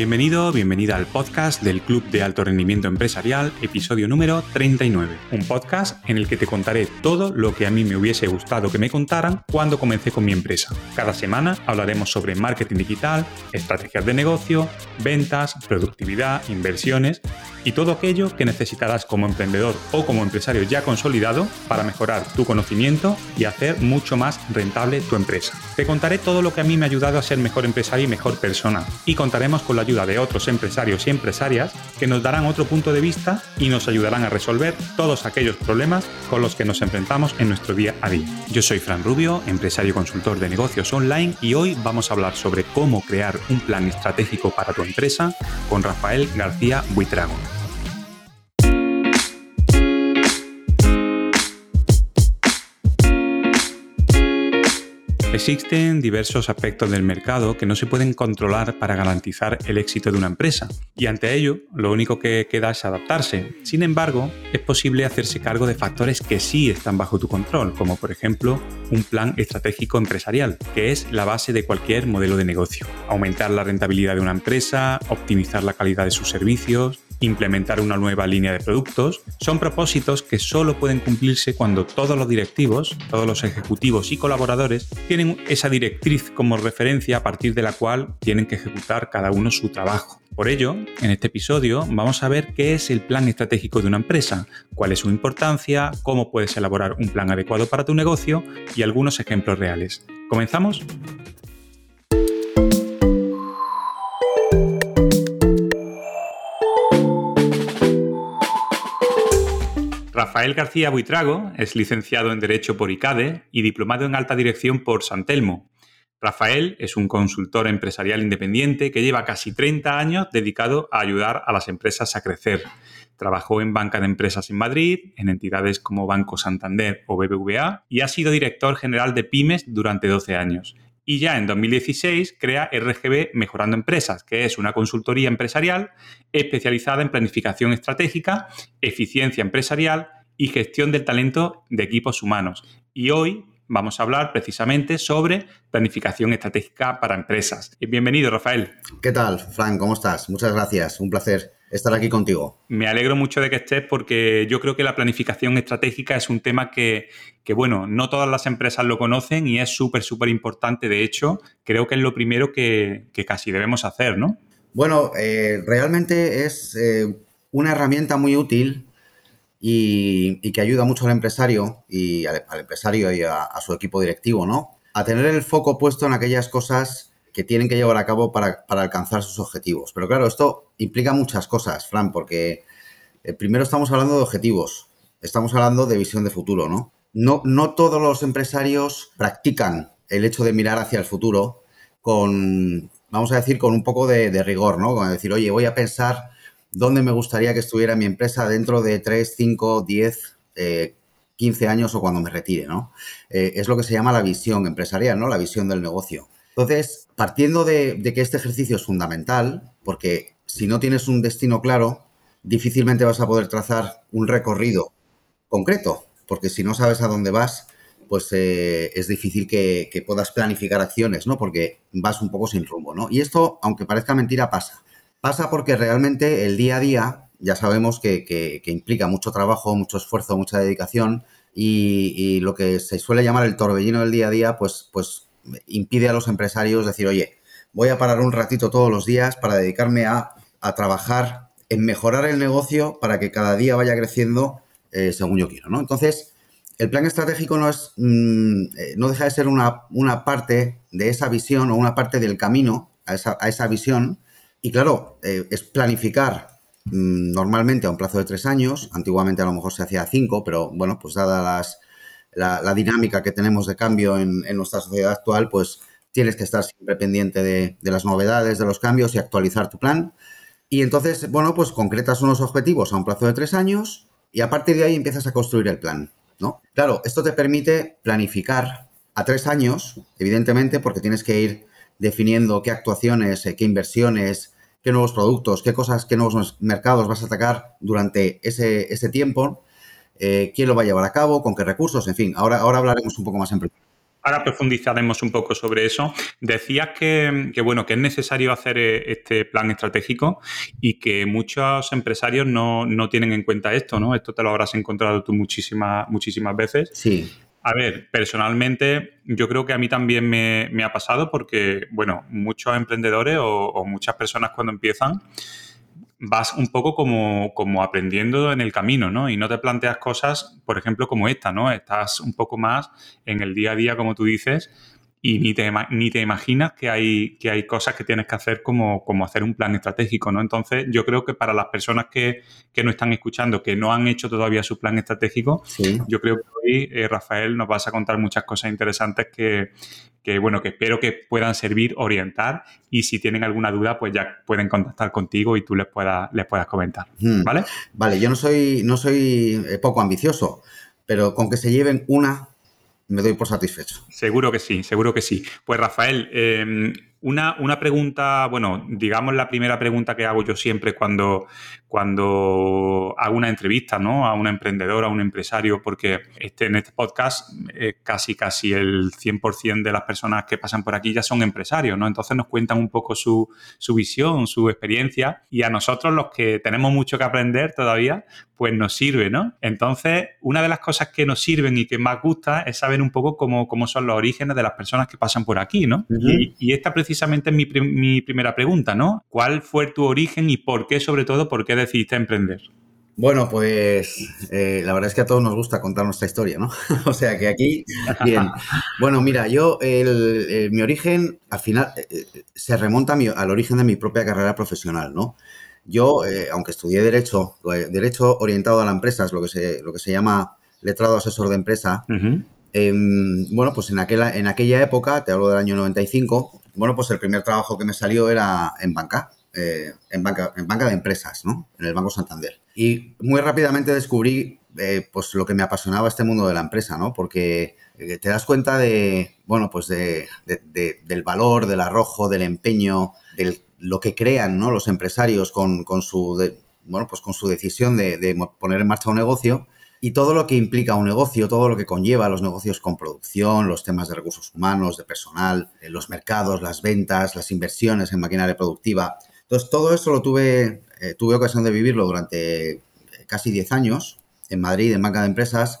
Bienvenido, bienvenida al podcast del Club de Alto Rendimiento Empresarial, episodio número 39. Un podcast en el que te contaré todo lo que a mí me hubiese gustado que me contaran cuando comencé con mi empresa. Cada semana hablaremos sobre marketing digital, estrategias de negocio, ventas, productividad, inversiones y todo aquello que necesitarás como emprendedor o como empresario ya consolidado para mejorar tu conocimiento y hacer mucho más rentable tu empresa. Te contaré todo lo que a mí me ha ayudado a ser mejor empresario y mejor persona y contaremos con la ayuda de otros empresarios y empresarias que nos darán otro punto de vista y nos ayudarán a resolver todos aquellos problemas con los que nos enfrentamos en nuestro día a día. Yo soy Fran Rubio, empresario consultor de negocios online y hoy vamos a hablar sobre cómo crear un plan estratégico para tu empresa con Rafael García Buitrago. Existen diversos aspectos del mercado que no se pueden controlar para garantizar el éxito de una empresa, y ante ello lo único que queda es adaptarse. Sin embargo, es posible hacerse cargo de factores que sí están bajo tu control, como por ejemplo un plan estratégico empresarial, que es la base de cualquier modelo de negocio. Aumentar la rentabilidad de una empresa, optimizar la calidad de sus servicios, implementar una nueva línea de productos, son propósitos que solo pueden cumplirse cuando todos los directivos, todos los ejecutivos y colaboradores tienen esa directriz como referencia a partir de la cual tienen que ejecutar cada uno su trabajo. Por ello, en este episodio vamos a ver qué es el plan estratégico de una empresa, cuál es su importancia, cómo puedes elaborar un plan adecuado para tu negocio y algunos ejemplos reales. ¿Comenzamos? Rafael García Buitrago es licenciado en Derecho por ICADE y diplomado en Alta Dirección por San Telmo. Rafael es un consultor empresarial independiente que lleva casi 30 años dedicado a ayudar a las empresas a crecer. Trabajó en banca de empresas en Madrid, en entidades como Banco Santander o BBVA y ha sido director general de Pymes durante 12 años y ya en 2016 crea RGB Mejorando Empresas, que es una consultoría empresarial especializada en planificación estratégica, eficiencia empresarial y gestión del talento de equipos humanos. Y hoy vamos a hablar precisamente sobre planificación estratégica para empresas. Bienvenido, Rafael. ¿Qué tal, Frank? ¿Cómo estás? Muchas gracias. Un placer estar aquí contigo. Me alegro mucho de que estés porque yo creo que la planificación estratégica es un tema que, bueno, no todas las empresas lo conocen y es súper, súper importante. De hecho, creo que es lo primero que, casi debemos hacer, ¿no? Bueno, eh, realmente es eh, una herramienta muy útil y, que ayuda mucho al empresario y al, empresario y a, su equipo directivo, ¿no? A tener el foco puesto en aquellas cosas que tienen que llevar a cabo para, alcanzar sus objetivos. Pero claro, esto implica muchas cosas, Fran, porque eh, primero estamos hablando de objetivos, estamos hablando de visión de futuro, ¿no? No, no todos los empresarios practican el hecho de mirar hacia el futuro con, vamos a decir, con un poco de, rigor, ¿no? Con decir, oye, voy a pensar dónde me gustaría que estuviera mi empresa dentro de 3, 5, 10, 15 años o cuando me retire, ¿no? Eh, es lo que se llama la visión empresarial, ¿no? La visión del negocio. Entonces, partiendo de, que este ejercicio es fundamental, porque si no tienes un destino claro, difícilmente vas a poder trazar un recorrido concreto, porque si no sabes a dónde vas, pues eh, es difícil que, puedas planificar acciones, ¿no? Porque vas un poco sin rumbo, ¿no? Y esto, aunque parezca mentira, pasa. Pasa porque realmente el día a día ya sabemos que, implica mucho trabajo, mucho esfuerzo, mucha dedicación y, lo que se suele llamar el torbellino del día a día, pues, pues impide a los empresarios decir, oye, voy a parar un ratito todos los días para dedicarme a, trabajar en mejorar el negocio para que cada día vaya creciendo eh, según yo quiero, ¿no? Entonces, el plan estratégico no es, mm, eh, no deja de ser una, parte de esa visión o una parte del camino a esa, visión. Y claro, eh, es planificar mm, normalmente a un plazo de tres años. Antiguamente a lo mejor se hacía cinco, pero bueno, pues dadas las, la, dinámica que tenemos de cambio en, nuestra sociedad actual, pues tienes que estar siempre pendiente de, las novedades, de los cambios y actualizar tu plan. Y entonces, bueno, pues concretas unos objetivos a un plazo de tres años y a partir de ahí empiezas a construir el plan, ¿no? Claro, esto te permite planificar a tres años, evidentemente, porque tienes que ir definiendo qué actuaciones, eh, qué inversiones, qué nuevos productos, qué cosas, qué nuevos mercados vas a atacar durante ese, ese tiempo eh, quién lo va a llevar a cabo, con qué recursos, en fin, ahora, ahora hablaremos un poco más en Ahora profundizaremos un poco sobre eso. Decías que, bueno, que es necesario hacer eh, este plan estratégico y que muchos empresarios no, tienen en cuenta esto, ¿no? Esto te lo habrás encontrado tú muchísimas, muchísimas veces. Sí. A ver, personalmente yo creo que a mí también me, ha pasado porque, bueno, muchos emprendedores o muchas personas cuando empiezan vas un poco como, como, aprendiendo en el camino, ¿no? Y no te planteas cosas, por ejemplo, como esta, ¿no? Estás un poco más en el día a día, como tú dices, y ni te, ni te imaginas que hay, que hay cosas que tienes que hacer como, como hacer un plan estratégico, ¿no? Entonces, yo creo que para las personas que, que nos están escuchando, que no han hecho todavía su plan estratégico, yo creo que hoy, eh, Rafael, nos vas a contar muchas cosas interesantes que, que, bueno, que espero que puedan servir, orientar, y si tienen alguna duda, pues ya pueden contactar contigo y tú les puedas, les puedas comentar, hmm. ¿vale? Vale, yo no soy, no soy eh, poco ambicioso, pero con que se lleven una me doy por satisfecho. Seguro que sí, seguro que sí. Pues Rafael, em, una, una, pregunta, bueno, digamos la primera pregunta que hago yo siempre cuando, cuando hago una entrevista ¿no? a un emprendedor, a un empresario, porque este, en este podcast eh, casi casi el 100% de las personas que pasan por aquí ya son empresarios, ¿no? Entonces nos cuentan un poco su, su visión, su experiencia y a nosotros los que tenemos mucho que aprender todavía, pues nos sirve, ¿no? Entonces, una de las cosas que nos sirven y que más gusta es saber un poco cómo, cómo son los orígenes de las personas que pasan por aquí, ¿no? y, y, esta precisamente mi, mi primera pregunta, ¿no? ¿Cuál fue tu origen y por qué, sobre todo, por qué decidiste emprender? Bueno, pues eh, la verdad es que a todos nos gusta contar nuestra historia, ¿no? o sea que aquí, bien. Bueno, mira, yo, mi origen al final eh, eh, se remonta al origen de mi propia carrera profesional, ¿no? Yo, aunque estudié Derecho, Derecho orientado a la empresa, es lo que se, lo que se llama letrado asesor de empresa, em, bueno, pues en aquella, en aquella época, te hablo del año 95, bueno, pues el primer trabajo que me salió era en banca. Eh, en, banca, en banca de empresas, ¿no? En el Banco Santander. Y muy rápidamente descubrí eh, pues lo que me apasionaba este mundo de la empresa, ¿no? Porque eh, te das cuenta de, bueno, pues de, del valor, del arrojo, del empeño, de lo que crean, ¿no? Los empresarios con, su, bueno, pues con su decisión de, poner en marcha un negocio y todo lo que implica un negocio, todo lo que conlleva los negocios con producción, los temas de recursos humanos, de personal, los mercados, las ventas, las inversiones en maquinaria productiva. Entonces, todo eso lo tuve, eh, tuve ocasión de vivirlo durante eh, casi 10 años en Madrid, en banca de empresas,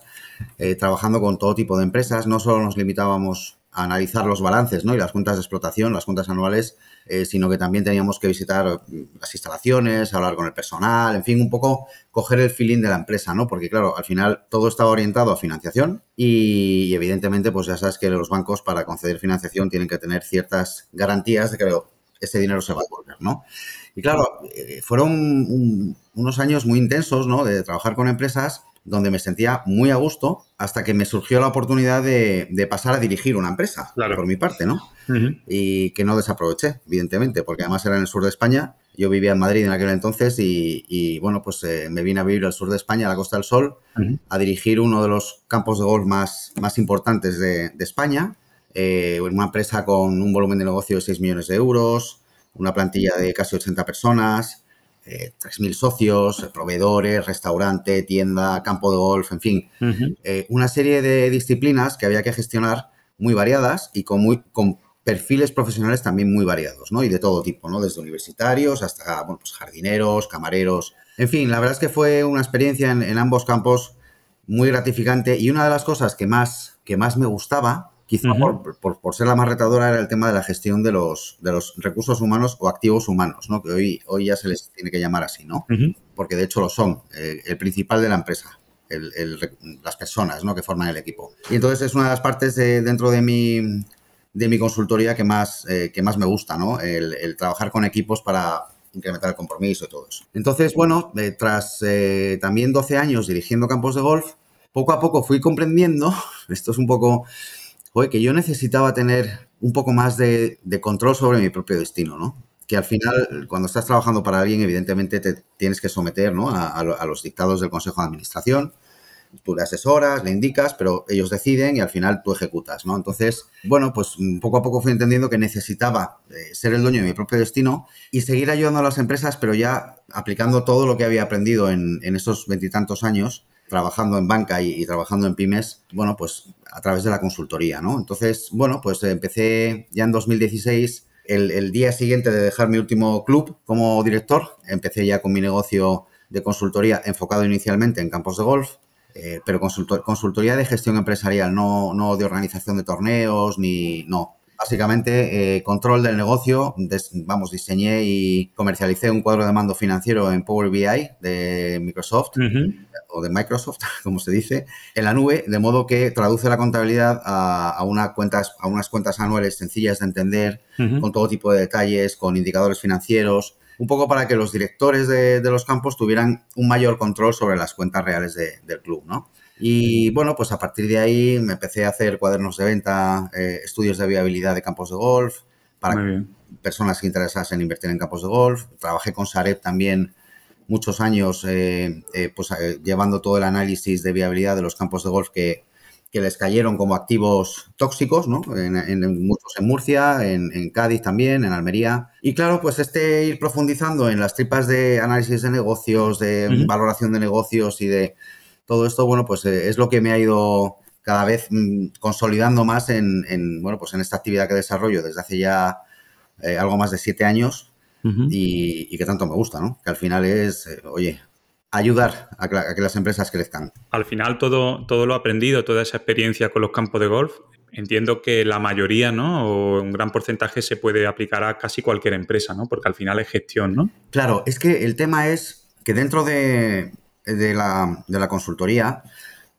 eh, trabajando con todo tipo de empresas. No solo nos limitábamos analizar los balances ¿no? y las cuentas de explotación, las cuentas anuales, sino que también teníamos que visitar las instalaciones, hablar con el personal, en fin, un poco coger el feeling de la empresa, ¿no? Porque, claro, al final todo estaba orientado a financiación y, evidentemente, pues ya sabes que los bancos para conceder financiación tienen que tener ciertas garantías de que ese dinero se va a devolver, ¿no? Y claro, eh, fueron unos años muy intensos, ¿no? De trabajar con empresas donde me sentía muy a gusto hasta que me surgió la oportunidad de, pasar a dirigir una empresa, por mi parte, ¿no? Y que no desaproveché, evidentemente, porque además era en el sur de España. Yo vivía en Madrid en aquel entonces y, bueno, pues eh, me vine a vivir al sur de España, a la Costa del Sol, a dirigir uno de los campos de golf más, más importantes de, de España eh, una empresa con un volumen de negocio de 6 millones de euros, una plantilla de casi 80 personas, eh, 3.000 socios, proveedores, restaurante, tienda, campo de golf, en fin, eh, una serie de disciplinas que había que gestionar muy variadas y con, muy, con perfiles profesionales también muy variados, ¿no? Y de todo tipo, ¿no? Desde universitarios hasta, bueno, pues jardineros, camareros. En fin, la verdad es que fue una experiencia en, ambos campos muy gratificante y una de las cosas que más, que más me gustaba Quizá por, ser la más retadora era el tema de la gestión de los, de los recursos humanos o activos humanos, ¿no? Que hoy, hoy ya se les tiene que llamar así, ¿no? Porque de hecho lo son, eh, el principal de la empresa, las personas, ¿no? Que forman el equipo. Y entonces es una de las partes dentro de mi, de mi consultoría que más, eh, que más me gusta, ¿no? El, trabajar con equipos para incrementar el compromiso y todo eso. Entonces, bueno, eh, tras también 12 años dirigiendo campos de golf, poco a poco fui comprendiendo, esto es un poco Oye, que yo necesitaba tener un poco más de, control sobre mi propio destino, ¿no? Que al final, cuando estás trabajando para alguien, evidentemente te tienes que someter ¿no? a, los dictados del Consejo de Administración. Tú le asesoras, le indicas, pero ellos deciden y al final tú ejecutas, ¿no? Entonces, bueno, pues poco a poco fui entendiendo que necesitaba eh, ser el dueño de mi propio destino y seguir ayudando a las empresas, pero ya aplicando todo lo que había aprendido en, en esos veintitantos años trabajando en banca y, trabajando en pymes, bueno, pues a través de la consultoría, ¿no? Entonces, bueno, pues empecé ya en 2016, el, el día siguiente de dejar mi último club como director, empecé ya con mi negocio de consultoría enfocado inicialmente en campos de golf, eh, pero consultoría de gestión empresarial, no, no de organización de torneos, ni no, básicamente eh, control del negocio. vamos, diseñé y comercialicé un cuadro de mando financiero en Power BI de Microsoft o de Microsoft, como se dice, en la nube, de modo que traduce la contabilidad a, una cuentas, a unas cuentas anuales sencillas de entender, con todo tipo de detalles, con indicadores financieros, un poco para que los directores de, los campos tuvieran un mayor control sobre las cuentas reales del club, ¿no? Y bueno, pues a partir de ahí me empecé a hacer cuadernos de venta, eh, estudios de viabilidad de campos de golf, para personas interesadas en invertir en campos de golf. Trabajé con Sareb también muchos años, eh, eh, pues llevando todo el análisis de viabilidad de los campos de golf que, que les cayeron como activos tóxicos, ¿no? En, muchos en Murcia, en, Cádiz también, en Almería. Y claro, pues este ir profundizando en las tripas de análisis de negocios, de valoración de negocios y de todo esto, bueno, pues eh, es lo que me ha ido cada vez mm, consolidando más en, bueno, pues en esta actividad que desarrollo desde hace ya eh, algo más de siete años y, que tanto me gusta, ¿no? Que al final es, eh, oye, ayudar a que, las empresas crezcan. Al final todo, todo lo aprendido, toda esa experiencia con los campos de golf, entiendo que la mayoría, ¿no? O un gran porcentaje se puede aplicar a casi cualquier empresa, ¿no? Porque al final es gestión, ¿no? Claro, es que el tema es que dentro de, de la, de la consultoría,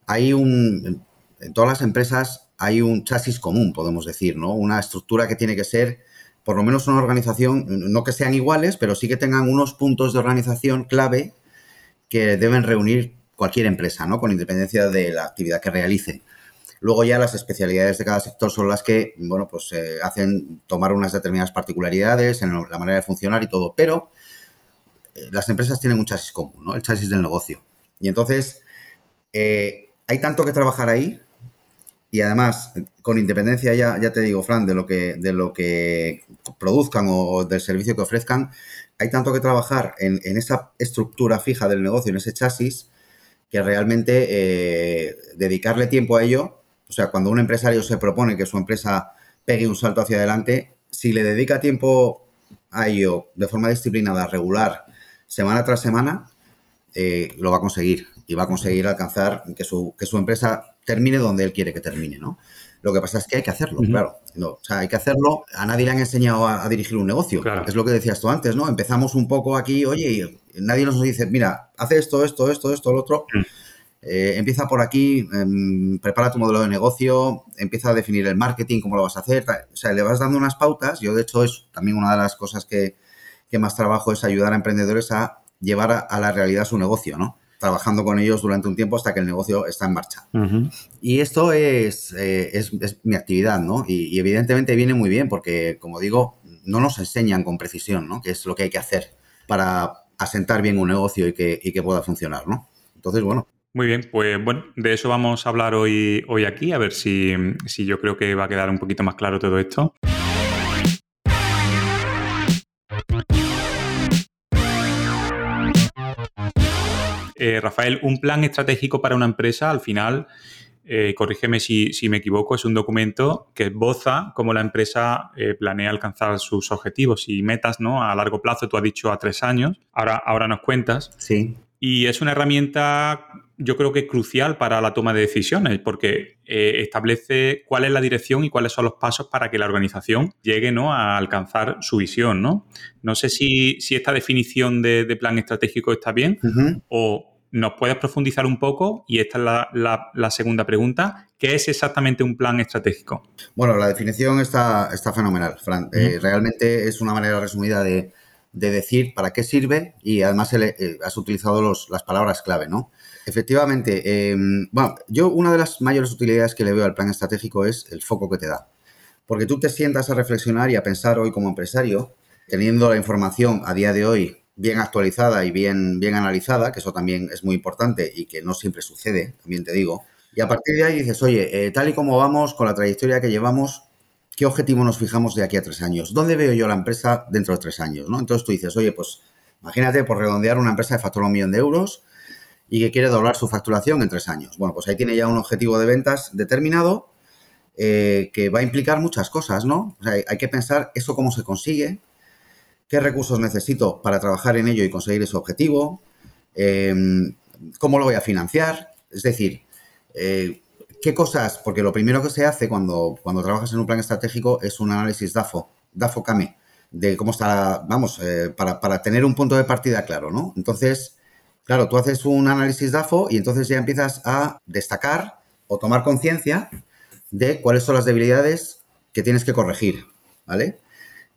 hay un. En todas las empresas hay un chasis común, podemos decir, ¿no? Una estructura que tiene que ser, por lo menos una organización, no que sean iguales, pero sí que tengan unos puntos de organización clave que deben reunir cualquier empresa, ¿no? Con independencia de la actividad que realice. Luego ya las especialidades de cada sector son las que, bueno, pues eh, hacen tomar unas determinadas particularidades en la manera de funcionar y todo. Pero eh, las empresas tienen un chasis común, ¿no? El chasis del negocio. Y entonces, eh, hay tanto que trabajar ahí y además, con independencia ya, ya te digo, Fran, de lo que, de lo que produzcan o, del servicio que ofrezcan, hay tanto que trabajar en, esa estructura fija del negocio, en ese chasis, que realmente eh, dedicarle tiempo a ello, o sea, cuando un empresario se propone que su empresa pegue un salto hacia adelante, si le dedica tiempo a ello de forma disciplinada, regular, semana tras semana, eh, lo va a conseguir y va a conseguir alcanzar que su, que su empresa termine donde él quiere que termine, ¿no? Lo que pasa es que hay que hacerlo, claro. No, o sea, hay que hacerlo. A nadie le han enseñado a, dirigir un negocio. Es lo que decías tú antes, ¿no? Empezamos un poco aquí, oye, y nadie nos dice, mira, hace esto, esto, esto, esto, lo otro. Mm. Eh, empieza por aquí, em, prepara tu modelo de negocio, empieza a definir el marketing, cómo lo vas a hacer. O sea, le vas dando unas pautas. Yo, de hecho, es también una de las cosas que, que más trabajo es ayudar a emprendedores a llevar a, la realidad su negocio, ¿no? Trabajando con ellos durante un tiempo hasta que el negocio está en marcha. Y esto es, eh, es, mi actividad, ¿no? Y, evidentemente viene muy bien porque, como digo, no nos enseñan con precisión, ¿no? Qué es lo que hay que hacer para asentar bien un negocio y que, y que pueda funcionar, ¿no? Entonces, bueno, muy bien, pues bueno, de eso vamos a hablar hoy, hoy aquí, a ver si, si, yo creo que va a quedar un poquito más claro todo esto. Eh, Rafael, un plan estratégico para una empresa, al final, eh, corrígeme si, me equivoco, es un documento que esboza cómo la empresa eh, planea alcanzar sus objetivos y metas ¿no? a largo plazo. Tú has dicho a tres años, ahora, ahora nos cuentas. Sí. Y es una herramienta, yo creo que crucial para la toma de decisiones, porque establece cuál es la dirección y cuáles son los pasos para que la organización llegue ¿no? a alcanzar su visión. No, no sé si, esta definición de, plan estratégico está bien o ¿Nos puedes profundizar un poco? Y esta es la, segunda pregunta. ¿Qué es exactamente un plan estratégico? Bueno, la definición está, está fenomenal, Fran. Eh, realmente es una manera resumida de, decir para qué sirve y además eh, has utilizado las palabras clave, ¿no? Efectivamente, em, bueno, yo una de las mayores utilidades que le veo al plan estratégico es el foco que te da. Porque tú te sientas a reflexionar y a pensar hoy como empresario, teniendo la información a día de hoy bien actualizada y bien, bien analizada, que eso también es muy importante y que no siempre sucede, también te digo. Y a partir de ahí dices, oye, eh, tal y como vamos, con la trayectoria que llevamos, ¿qué objetivo nos fijamos de aquí a tres años? ¿Dónde veo yo la empresa dentro de tres años? ¿no? Entonces tú dices, oye, pues imagínate por redondear una empresa de factor un millón de euros y que quiere doblar su facturación en tres años. Bueno, pues ahí tiene ya un objetivo de ventas determinado eh, que va a implicar muchas cosas, ¿no? O sea, hay que pensar eso cómo se consigue, qué recursos necesito para trabajar en ello y conseguir ese objetivo, em, cómo lo voy a financiar, es decir, eh, qué cosas, porque lo primero que se hace cuando, cuando trabajas en un plan estratégico es un análisis DAFO, DAFO-CAME, de cómo está, vamos, eh, para, para tener un punto de partida claro, ¿no? Entonces, claro, tú haces un análisis DAFO y entonces ya empiezas a destacar o tomar conciencia de cuáles son las debilidades que tienes que corregir, ¿vale?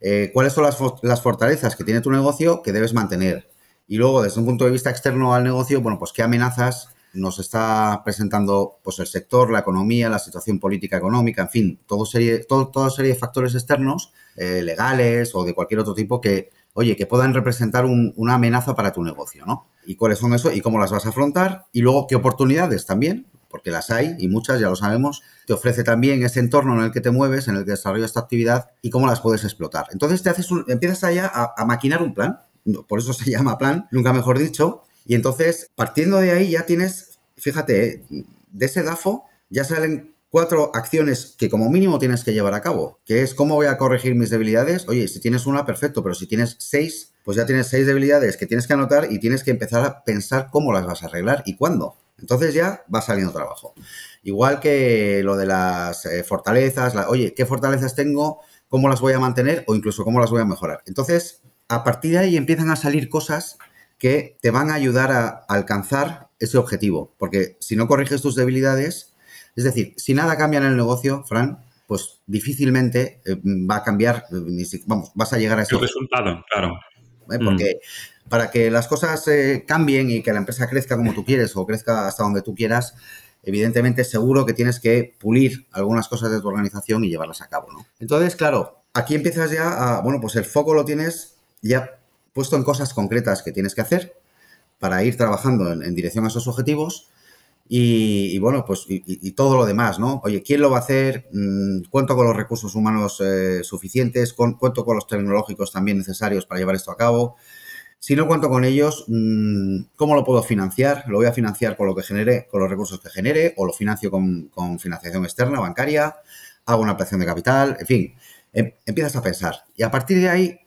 Eh, cuáles son las, fortalezas que tiene tu negocio que debes mantener. Y luego, desde un punto de vista externo al negocio, bueno, pues qué amenazas nos está presentando pues, el sector, la economía, la situación política económica, en fin, todo serie, todo, toda serie de factores externos, eh, legales o de cualquier otro tipo que, oye, que puedan representar una amenaza para tu negocio, ¿no? Y cuáles son eso y cómo las vas a afrontar. Y luego, qué oportunidades también, porque las hay y muchas, ya lo sabemos, te ofrece también ese entorno en el que te mueves, en el que desarrollas tu actividad y cómo las puedes explotar. Entonces te haces empiezas allá a, maquinar un plan, por eso se llama plan, nunca mejor dicho, y entonces partiendo de ahí ya tienes, fíjate, de ese DAFO ya salen cuatro acciones que como mínimo tienes que llevar a cabo, que es cómo voy a corregir mis debilidades. Oye, si tienes una, perfecto, pero si tienes seis, pues ya tienes seis debilidades que tienes que anotar y tienes que empezar a pensar cómo las vas a arreglar y cuándo. Entonces ya va saliendo trabajo. Igual que lo de las eh, fortalezas, oye, ¿qué fortalezas tengo? ¿Cómo las voy a mantener? O incluso cómo las voy a mejorar. Entonces, a partir de ahí empiezan a salir cosas que te van a ayudar a alcanzar ese objetivo. Porque si no corriges tus debilidades, es decir, si nada cambia en el negocio, Fran, pues difícilmente eh, va a cambiar, eh, vamos, vas a llegar a ese resultado, claro. Porque para que las cosas eh, cambien y que la empresa crezca como tú quieres o crezca hasta donde tú quieras, evidentemente seguro que tienes que pulir algunas cosas de tu organización y llevarlas a cabo, ¿no? Entonces, claro, aquí empiezas ya a, bueno, pues el foco lo tienes ya puesto en cosas concretas que tienes que hacer para ir trabajando en, dirección a esos objetivos y, bueno, pues y, todo lo demás, ¿no? Oye, ¿quién lo va a hacer? Mm, ¿Cuento con los recursos humanos eh, suficientes? ¿Cuento con los tecnológicos también necesarios para llevar esto a cabo? Si no cuento con ellos, mm, ¿cómo lo puedo financiar? ¿Lo voy a financiar con lo que genere, con los recursos que genere? ¿O lo financio con, financiación externa, bancaria? ¿Hago una operación de capital? En fin, em, empiezas a pensar. Y a partir de ahí,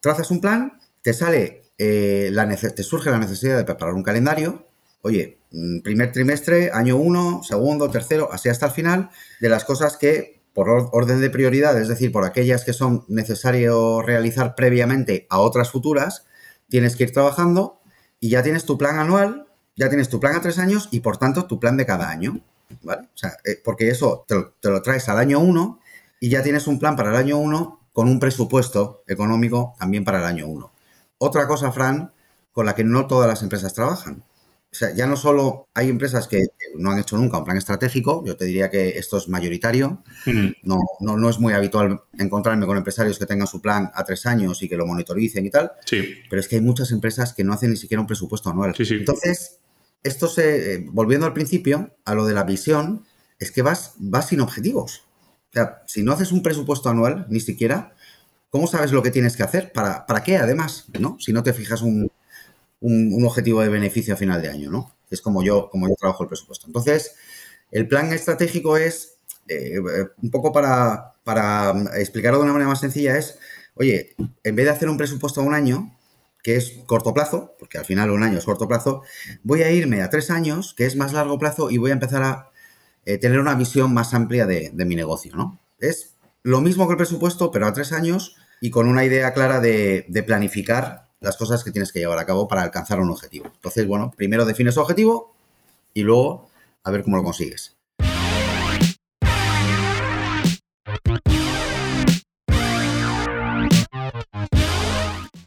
trazas un plan, te sale, eh, la te surge la necesidad de preparar un calendario. Oye, mm, primer trimestre, año uno, segundo, tercero, así hasta el final, de las cosas que por orden de prioridad, es decir, por aquellas que son necesario realizar previamente a otras futuras, tienes que ir trabajando y ya tienes tu plan anual, ya tienes tu plan a tres años y por tanto tu plan de cada año. ¿Vale? O sea, eh, porque eso te lo, traes al año uno y ya tienes un plan para el año uno con un presupuesto económico también para el año uno. Otra cosa, Fran, con la que no todas las empresas trabajan. O sea, ya no solo hay empresas que no han hecho nunca un plan estratégico, yo te diría que esto es mayoritario. No, no, no, es muy habitual encontrarme con empresarios que tengan su plan a tres años y que lo monitoricen y tal. Sí. Pero es que hay muchas empresas que no hacen ni siquiera un presupuesto anual. Sí, sí. Entonces, esto se, eh, volviendo al principio, a lo de la visión, es que vas, vas sin objetivos. O sea, si no haces un presupuesto anual, ni siquiera, ¿cómo sabes lo que tienes que hacer? ¿Para, para qué, además? ¿no? Si no te fijas un, un, objetivo de beneficio a final de año, ¿no? Es como yo, como yo trabajo el presupuesto. Entonces, el plan estratégico es, eh, un poco para, para explicarlo de una manera más sencilla, es, oye, en vez de hacer un presupuesto a un año, que es corto plazo, porque al final un año es corto plazo, voy a irme a tres años, que es más largo plazo, y voy a empezar a eh, tener una visión más amplia de, de, mi negocio, ¿no? Es lo mismo que el presupuesto, pero a tres años y con una idea clara de, de planificar las cosas que tienes que llevar a cabo para alcanzar un objetivo. Entonces, bueno, primero defines objetivo y luego a ver cómo lo consigues.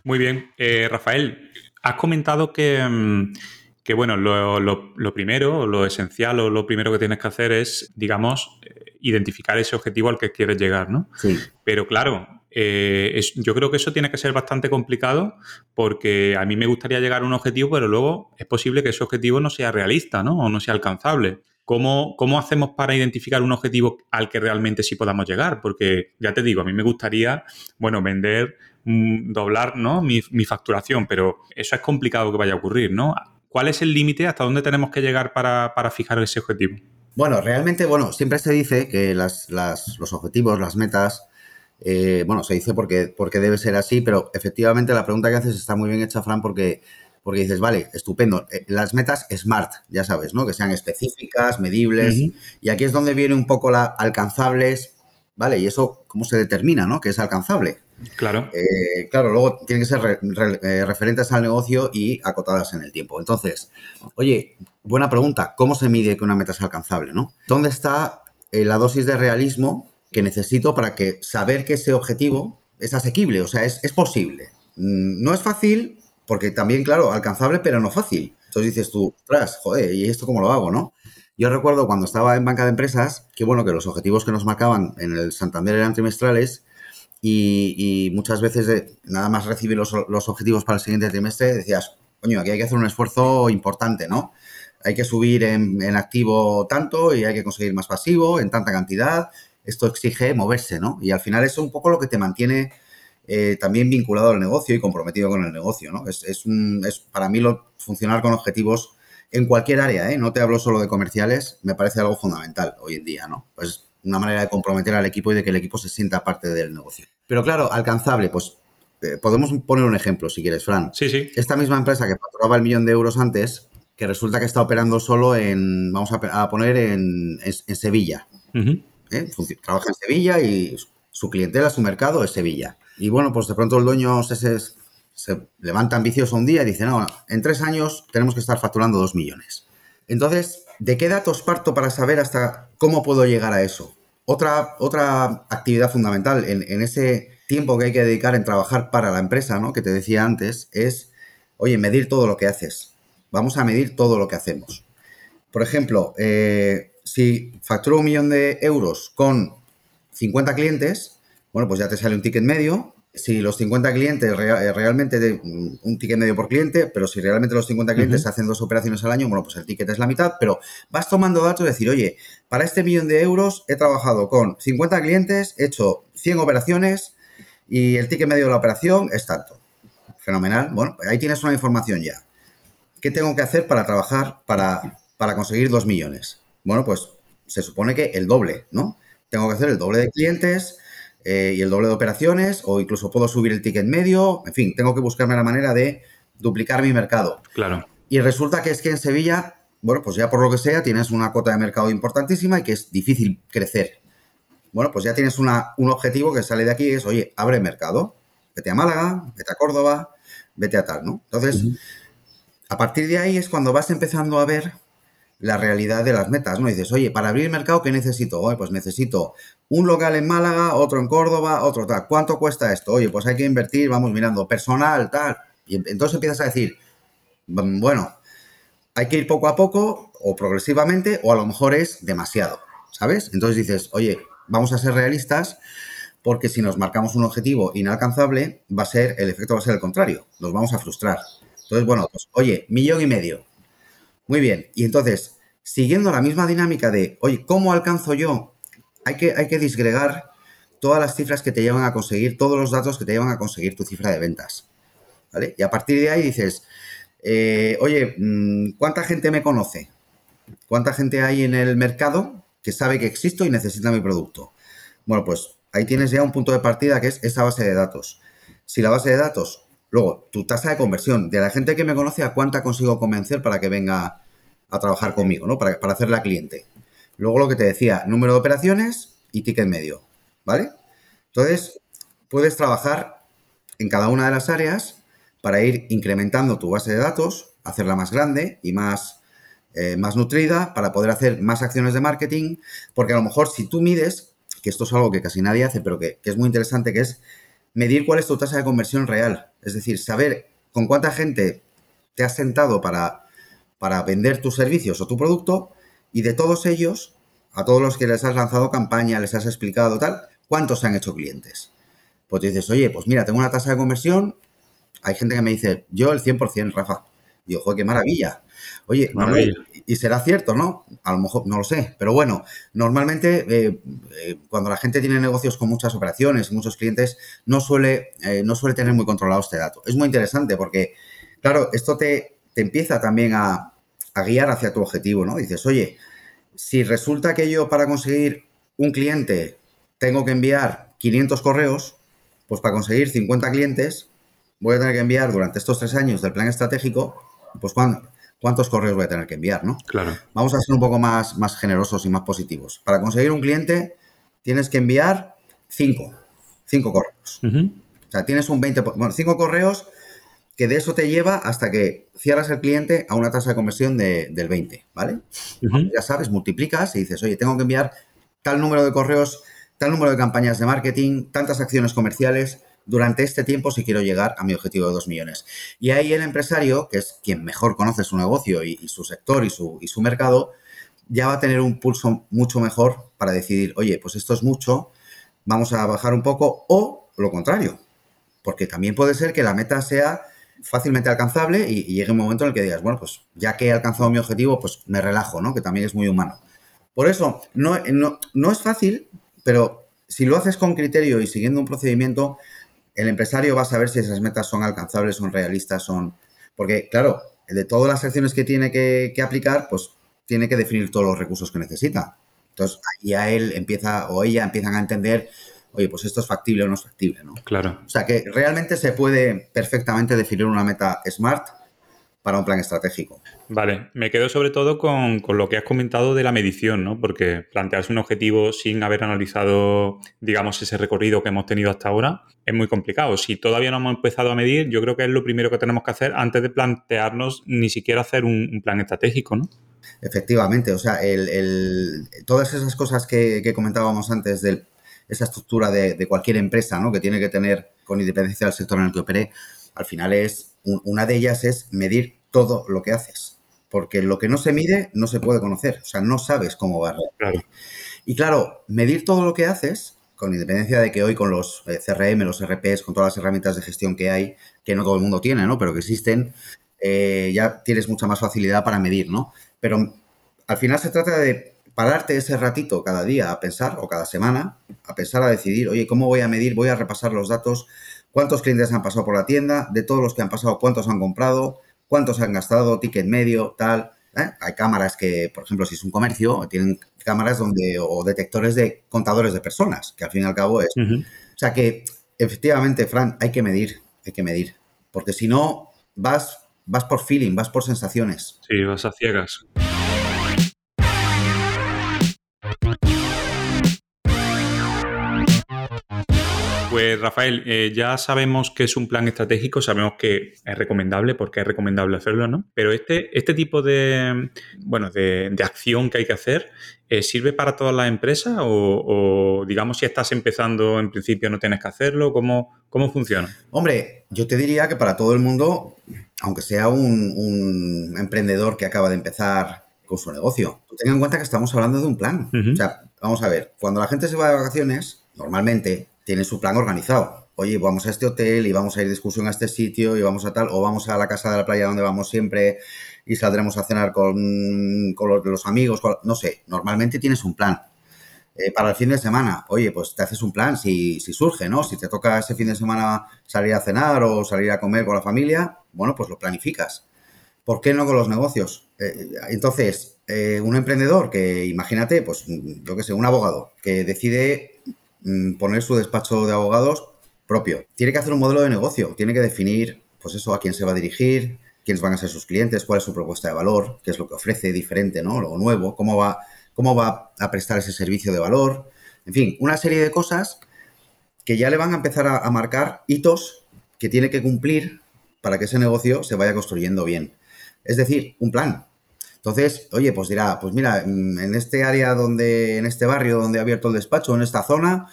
Muy bien. Eh, Rafael, has comentado que, mm, bueno, lo, primero, lo esencial o lo primero que tienes que hacer es, digamos, eh, identificar ese objetivo al que quieres llegar, ¿no? Sí. Pero claro, eh, yo creo que eso tiene que ser bastante complicado porque a mí me gustaría llegar a un objetivo, pero luego es posible que ese objetivo no sea realista, ¿no? O no sea alcanzable. ¿Cómo, ¿Cómo, hacemos para identificar un objetivo al que realmente sí podamos llegar? Porque ya te digo, a mí me gustaría, bueno, vender, mm, doblar, ¿no? Mi, facturación, pero eso es complicado que vaya a ocurrir, ¿no? ¿Cuál es el límite? ¿Hasta dónde tenemos que llegar para, fijar ese objetivo? Bueno, realmente, bueno, siempre se dice que las, los objetivos, las metas, eh, bueno, se dice porque, porque debe ser así, pero efectivamente la pregunta que haces está muy bien hecha, Fran, porque, porque dices, vale, estupendo, eh, las metas SMART, ya sabes, ¿no? Que sean específicas, medibles, y aquí es donde viene un poco la alcanzables, ¿vale? Y eso, ¿cómo se determina, ¿no? Que es alcanzable. Claro. Eh, claro, luego tienen que ser referentes al negocio y acotadas en el tiempo. Entonces, oye, buena pregunta, ¿cómo se mide que una meta es alcanzable, ¿no? ¿Dónde está eh, la dosis de realismo que necesito para que saber que ese objetivo es asequible, o sea, es, es posible? Mm, no es fácil, porque también, claro, alcanzable, pero no fácil. Entonces dices tú, tras, joder, ¿y esto cómo lo hago, no? Yo recuerdo cuando estaba en banca de empresas que, bueno, que los objetivos que nos marcaban en el Santander eran trimestrales y, muchas veces nada más recibir los, objetivos para el siguiente trimestre decías, coño, aquí hay que hacer un esfuerzo importante, ¿no? Hay que subir en, activo tanto y hay que conseguir más pasivo en tanta cantidad. Esto exige moverse, ¿no? Y al final eso es un poco lo que te mantiene eh, también vinculado al negocio y comprometido con el negocio, ¿no? Es, es, es para mí lo, funcionar con objetivos en cualquier área, ¿eh? no te hablo solo de comerciales, me parece algo fundamental hoy en día, ¿no? Pues una manera de comprometer al equipo y de que el equipo se sienta parte del negocio. Pero claro, alcanzable, pues eh, podemos poner un ejemplo si quieres, Fran. Sí, sí. Esta misma empresa que facturaba el millón de euros antes, que resulta que está operando solo en, vamos a, poner en, Sevilla. ¿Eh? Trabaja en Sevilla y su clientela, su mercado es Sevilla. Y bueno, pues de pronto el dueño se, levanta ambicioso un día y dice, no, en tres años tenemos que estar facturando dos millones. Entonces, ¿de qué datos parto para saber hasta cómo puedo llegar a eso? Otra, otra actividad fundamental en, ese tiempo que hay que dedicar en trabajar para la empresa, ¿no? Que te decía antes, es, oye, medir todo lo que haces. Vamos a medir todo lo que hacemos. Por ejemplo, eh, si facturo un millón de euros con 50 clientes, bueno, pues ya te sale un ticket medio si los 50 clientes eh, realmente de un ticket medio por cliente, pero si realmente los 50 clientes hacen dos operaciones al año, bueno, pues el ticket es la mitad, pero vas tomando datos y decir, oye, para este millón de euros he trabajado con 50 clientes, he hecho 100 operaciones y el ticket medio de la operación es tanto. Fenomenal. Bueno, ahí tienes una información ya. ¿Qué tengo que hacer para trabajar para, para conseguir 2 millones? Bueno, pues se supone que el doble, ¿no? Tengo que hacer el doble de clientes, eh, y el doble de operaciones, o incluso puedo subir el ticket medio, en fin, tengo que buscarme la manera de duplicar mi mercado. Claro. Y resulta que es que en Sevilla, bueno, pues ya por lo que sea, tienes una cuota de mercado importantísima y que es difícil crecer. Bueno, pues ya tienes una, un objetivo que sale de aquí, es, oye, abre mercado, vete a Málaga, vete a Córdoba, vete a tal, ¿no? Entonces, a partir de ahí es cuando vas empezando a ver la realidad de las metas, ¿no? dices, oye, para abrir mercado, ¿qué necesito? Oye, pues necesito un local en Málaga, otro en Córdoba, otro tal. ¿Cuánto cuesta esto? Oye, pues hay que invertir, vamos mirando, personal, tal. Y entonces empiezas a decir, mm, bueno, hay que ir poco a poco o progresivamente o a lo mejor es demasiado, ¿sabes? Entonces dices, oye, vamos a ser realistas porque si nos marcamos un objetivo inalcanzable, va a ser, el efecto va a ser el contrario, nos vamos a frustrar. Entonces, bueno, pues, oye, millón y medio, muy bien. Y entonces, siguiendo la misma dinámica de, oye, ¿cómo alcanzo yo? Hay que, hay que disgregar todas las cifras que te llevan a conseguir, todos los datos que te llevan a conseguir tu cifra de ventas. ¿Vale? Y a partir de ahí dices, eh, oye, mm, ¿cuánta gente me conoce? ¿Cuánta gente hay en el mercado que sabe que existo y necesita mi producto? Bueno, pues ahí tienes ya un punto de partida que es esa base de datos. Si la base de datos Luego, tu tasa de conversión. De la gente que me conoce, ¿a cuánta consigo convencer para que venga a trabajar conmigo, ¿no? Para, hacerla cliente. Luego lo que te decía, número de operaciones y ticket medio, ¿vale? Entonces, puedes trabajar en cada una de las áreas para ir incrementando tu base de datos, hacerla más grande y más, eh, más nutrida, para poder hacer más acciones de marketing, porque a lo mejor si tú mides, que esto es algo que casi nadie hace, pero que, que es muy interesante, que es medir cuál es tu tasa de conversión real. Es decir, saber con cuánta gente te has sentado para, para vender tus servicios o tu producto y de todos ellos, a todos los que les has lanzado campaña, les has explicado tal, ¿cuántos se han hecho clientes? Pues dices, oye, pues mira, tengo una tasa de conversión. Hay gente que me dice, yo el 100%, Rafa. Y ojo, qué maravilla. Oye, y será cierto, ¿no? A lo mejor no lo sé, pero bueno, normalmente eh, eh, cuando la gente tiene negocios con muchas operaciones, muchos clientes, no suele, eh, no suele tener muy controlado este dato. Es muy interesante porque, claro, esto te, te empieza también a, a guiar hacia tu objetivo, ¿no? Dices, oye, si resulta que yo para conseguir un cliente tengo que enviar 500 correos, pues para conseguir 50 clientes voy a tener que enviar durante estos tres años del plan estratégico, pues cuántos correos voy a tener que enviar, ¿no? Claro. Vamos a ser un poco más, más generosos y más positivos. Para conseguir un cliente tienes que enviar 5, 5 correos. O sea, tienes un 20, bueno, 5 correos que de eso te lleva hasta que cierras el cliente a una tasa de conversión de, del 20, ¿vale? Ya sabes, multiplicas y dices, oye, tengo que enviar tal número de correos, tal número de campañas de marketing, tantas acciones comerciales durante este tiempo si quiero llegar a mi objetivo de 2 millones. Y ahí el empresario, que es quien mejor conoce su negocio y, su sector y su, y su mercado, ya va a tener un pulso mucho mejor para decidir, oye, pues esto es mucho, vamos a bajar un poco o lo contrario, porque también puede ser que la meta sea fácilmente alcanzable y, llegue un momento en el que digas, bueno, pues ya que he alcanzado mi objetivo, pues me relajo, ¿no? Que también es muy humano. Por eso, no, no, es fácil, pero si lo haces con criterio y siguiendo un procedimiento, el empresario va a saber si esas metas son alcanzables, son realistas, son... Porque, claro, de todas las acciones que tiene que, aplicar, pues tiene que definir todos los recursos que necesita. Entonces, ahí a él empieza o ella empiezan a entender oye, pues esto es factible o no es factible, ¿no? Claro. O sea que realmente se puede perfectamente definir una meta SMART para un plan estratégico. Vale, me quedo sobre todo con, lo que has comentado de la medición, ¿no? Porque plantearse un objetivo sin haber analizado, digamos, ese recorrido que hemos tenido hasta ahora es muy complicado. Si todavía no hemos empezado a medir, yo creo que es lo primero que tenemos que hacer antes de plantearnos ni siquiera hacer un, plan estratégico, ¿no? Efectivamente, o sea, todas esas cosas que, que comentábamos antes del esa estructura de, cualquier empresa, ¿no? Que tiene que tener, con independencia del sector en el que opere, al final es, una de ellas es medir todo lo que haces. Porque lo que no se mide no se puede conocer. O sea, no sabes cómo va claro. Y claro, medir todo lo que haces, con independencia de que hoy con los eh, CRM, los RPs, con todas las herramientas de gestión que hay, que no todo el mundo tiene, ¿no? Pero que existen, eh, ya tienes mucha más facilidad para medir, ¿no? Pero al final se trata de pararte ese ratito cada día a pensar, o cada semana, a pensar, a decidir, oye, ¿cómo voy a medir? Voy a repasar los datos, cuántos clientes han pasado por la tienda, de todos los que han pasado, cuántos han comprado, cuántos han gastado, ticket medio, tal. ¿eh? Hay cámaras que, por ejemplo, si es un comercio, tienen cámaras donde, o detectores de contadores de personas, que al fin y al cabo es. O sea que, efectivamente, Fran, hay que medir, hay que medir. Porque si no, vas, vas por feeling, vas por sensaciones. Sí, vas a ciegas. Pues Rafael, eh, ya sabemos que es un plan estratégico, sabemos que es recomendable porque es recomendable hacerlo, ¿no? Pero este, este tipo de, bueno, de, acción que hay que hacer, eh, ¿sirve para todas las empresas o, digamos si estás empezando en principio no tienes que hacerlo? ¿Cómo, cómo funciona? Hombre, yo te diría que para todo el mundo, aunque sea un, emprendedor que acaba de empezar con su negocio, ten en cuenta que estamos hablando de un plan. O sea, vamos a ver, cuando la gente se va de vacaciones, normalmente tiene su plan organizado. Oye, vamos a este hotel y vamos a ir de excursión a este sitio y vamos a tal, o vamos a la casa de la playa donde vamos siempre y saldremos a cenar con, los, amigos, no sé, normalmente tienes un plan. Eh, para el fin de semana, oye, pues te haces un plan si, si, surge, ¿no? Si te toca ese fin de semana salir a cenar o salir a comer con la familia, bueno, pues lo planificas. ¿Por qué no con los negocios? Eh, entonces, eh, un emprendedor que, imagínate, pues yo qué sé, un abogado que decide poner su despacho de abogados propio. Tiene que hacer un modelo de negocio, tiene que definir, pues eso, a quién se va a dirigir, quiénes van a ser sus clientes, cuál es su propuesta de valor, qué es lo que ofrece diferente, ¿no? Lo nuevo, cómo va, cómo va a prestar ese servicio de valor. En fin, una serie de cosas que ya le van a empezar a, a marcar hitos que tiene que cumplir para que ese negocio se vaya construyendo bien. Es decir, un plan, entonces, oye, pues dirá, pues mira, mm, en este área donde, en este barrio donde he abierto el despacho, en esta zona,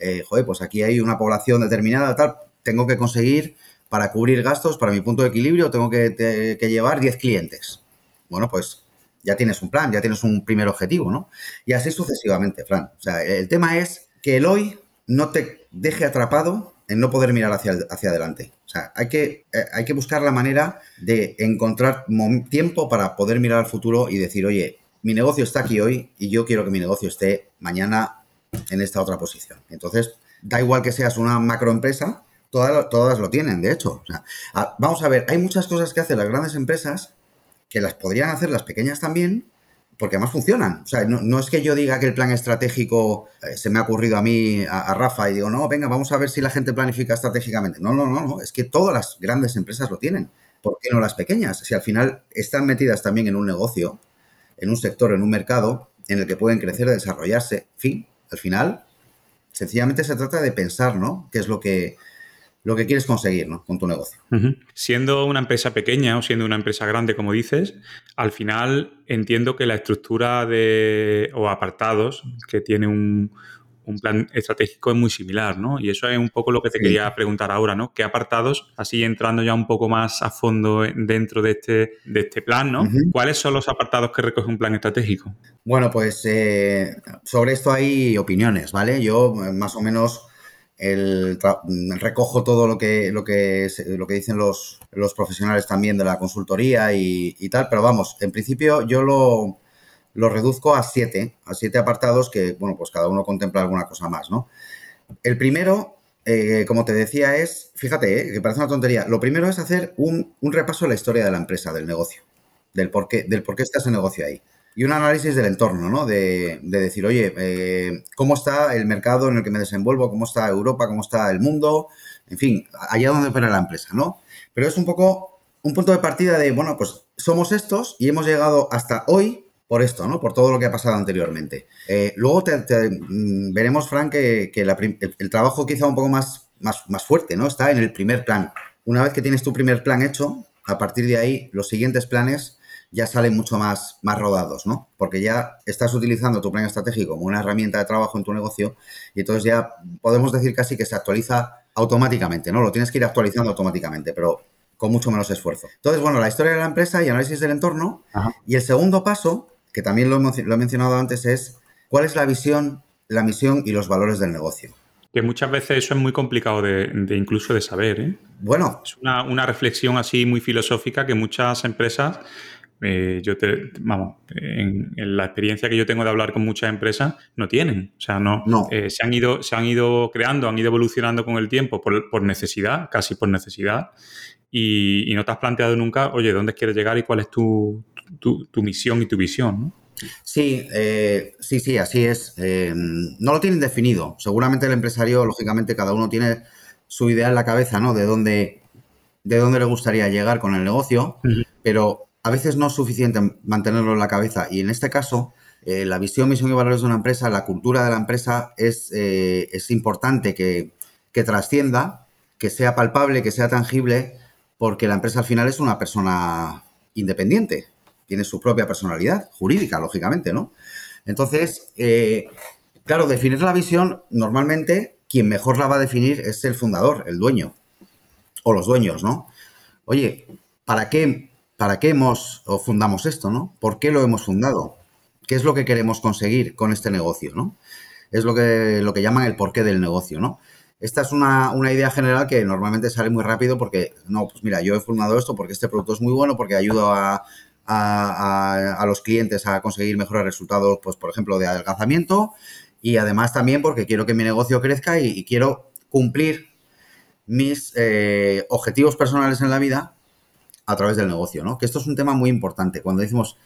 eh, joder, pues aquí hay una población determinada, tal, tengo que conseguir para cubrir gastos, para mi punto de equilibrio, tengo que, llevar 10 clientes. Bueno, pues ya tienes un plan, ya tienes un primer objetivo, ¿no? Y así sucesivamente, Fran. O sea, el tema es que el hoy no te deje atrapado en no poder mirar hacia, hacia adelante. O sea, hay que, eh, hay que buscar la manera de encontrar tiempo para poder mirar al futuro y decir, oye, mi negocio está aquí hoy y yo quiero que mi negocio esté mañana en esta otra posición. Entonces, da igual que seas una macroempresa Todas, todas lo tienen, de hecho. vamos a ver, hay muchas cosas que hacen las grandes empresas que las podrían hacer las pequeñas también, porque además funcionan. O sea, no, es que yo diga que el plan estratégico eh, se me ha ocurrido a mí, a, Rafa, y digo, no, venga, vamos a ver si la gente planifica estratégicamente. No, no, no, no, es que todas las grandes empresas lo tienen. ¿Por qué no las pequeñas? Si al final están metidas también en un negocio, en un sector, en un mercado en el que pueden crecer, desarrollarse. Fin, al final, sencillamente se trata de pensar, ¿no? ¿Qué es lo que, lo que quieres conseguir ¿no? con tu negocio. Siendo una empresa pequeña o siendo una empresa grande, como dices, al final entiendo que la estructura de o apartados que tiene un, plan estratégico es muy similar, ¿no? Y eso es un poco lo que te quería preguntar ahora, ¿no? ¿Qué apartados, así entrando ya un poco más a fondo dentro de este, de este plan, ¿no? ¿Cuáles son los apartados que recoge un plan estratégico? Bueno, pues eh, sobre esto hay opiniones, ¿vale? Yo eh, más o menos el recojo todo lo que, lo que, lo que dicen los, los profesionales también de la consultoría y, tal, pero vamos, en principio yo lo, lo, reduzco a siete, a siete apartados que, bueno, pues cada uno contempla alguna cosa más, ¿no? El primero, eh, como te decía, es, fíjate, eh, que parece una tontería, lo primero es hacer un, un repaso de la historia de la empresa, del negocio, del por qué, del por qué está ese negocio ahí y un análisis del entorno, ¿no? De, decir, oye, eh, ¿cómo está el mercado en el que me desenvuelvo? ¿Cómo está Europa? ¿Cómo está el mundo? En fin, allá donde opera la empresa, ¿no? Pero es un poco un punto de partida de, bueno, pues somos estos y hemos llegado hasta hoy por esto, ¿no? Por todo lo que ha pasado anteriormente. Eh, luego te, mm, veremos, Frank, que, el, trabajo quizá un poco más, más, más fuerte, ¿no? Está en el primer plan. Una vez que tienes tu primer plan hecho, a partir de ahí, los siguientes planes ya salen mucho más, más rodados, ¿no? Porque ya estás utilizando tu plan estratégico como una herramienta de trabajo en tu negocio y entonces ya podemos decir casi que se actualiza automáticamente, ¿no? Lo tienes que ir actualizando automáticamente, pero con mucho menos esfuerzo. Entonces, bueno, la historia de la empresa y análisis del entorno. Y el segundo paso, que también lo, he mencionado antes, es cuál es la visión, la misión y los valores del negocio. Que muchas veces eso es muy complicado de, incluso de saber. ¿eh? Bueno. Es una, una, reflexión así muy filosófica que muchas empresas eh, yo te, vamos, en, la experiencia que yo tengo de hablar con muchas empresas, no tienen. O sea, no, eh, se, han ido, se han ido creando, han ido evolucionando con el tiempo por, necesidad, casi por necesidad, y, no te has planteado nunca, oye, ¿dónde quieres llegar y cuál es tu, misión y tu visión? Sí, eh, sí, sí, así es. no lo tienen definido. Seguramente el empresario, lógicamente, cada uno tiene su idea en la cabeza, ¿no? De dónde, de dónde le gustaría llegar con el negocio, pero a veces no es suficiente mantenerlo en la cabeza y en este caso eh, la visión, misión y valores de una empresa, la cultura de la empresa es, eh, es importante que, trascienda, que sea palpable, que sea tangible, porque la empresa al final es una persona independiente, tiene su propia personalidad jurídica, lógicamente, ¿no? Entonces, eh, claro, definir la visión, normalmente quien mejor la va a definir es el fundador, el dueño, o los dueños, ¿no? Oye, ¿para qué ¿para qué hemos o fundamos esto, no? ¿Por qué lo hemos fundado? ¿Qué es lo que queremos conseguir con este negocio, no? Es lo que, lo que llaman el porqué del negocio, ¿no? Esta es una, idea general que normalmente sale muy rápido porque, no, pues mira, yo he fundado esto porque este producto es muy bueno, porque ayuda a, los clientes a conseguir mejores resultados, pues por ejemplo, de adelgazamiento y además también porque quiero que mi negocio crezca y, quiero cumplir mis eh, objetivos personales en la vida a través del negocio, ¿no? Que esto es un tema muy importante. Cuando decimos,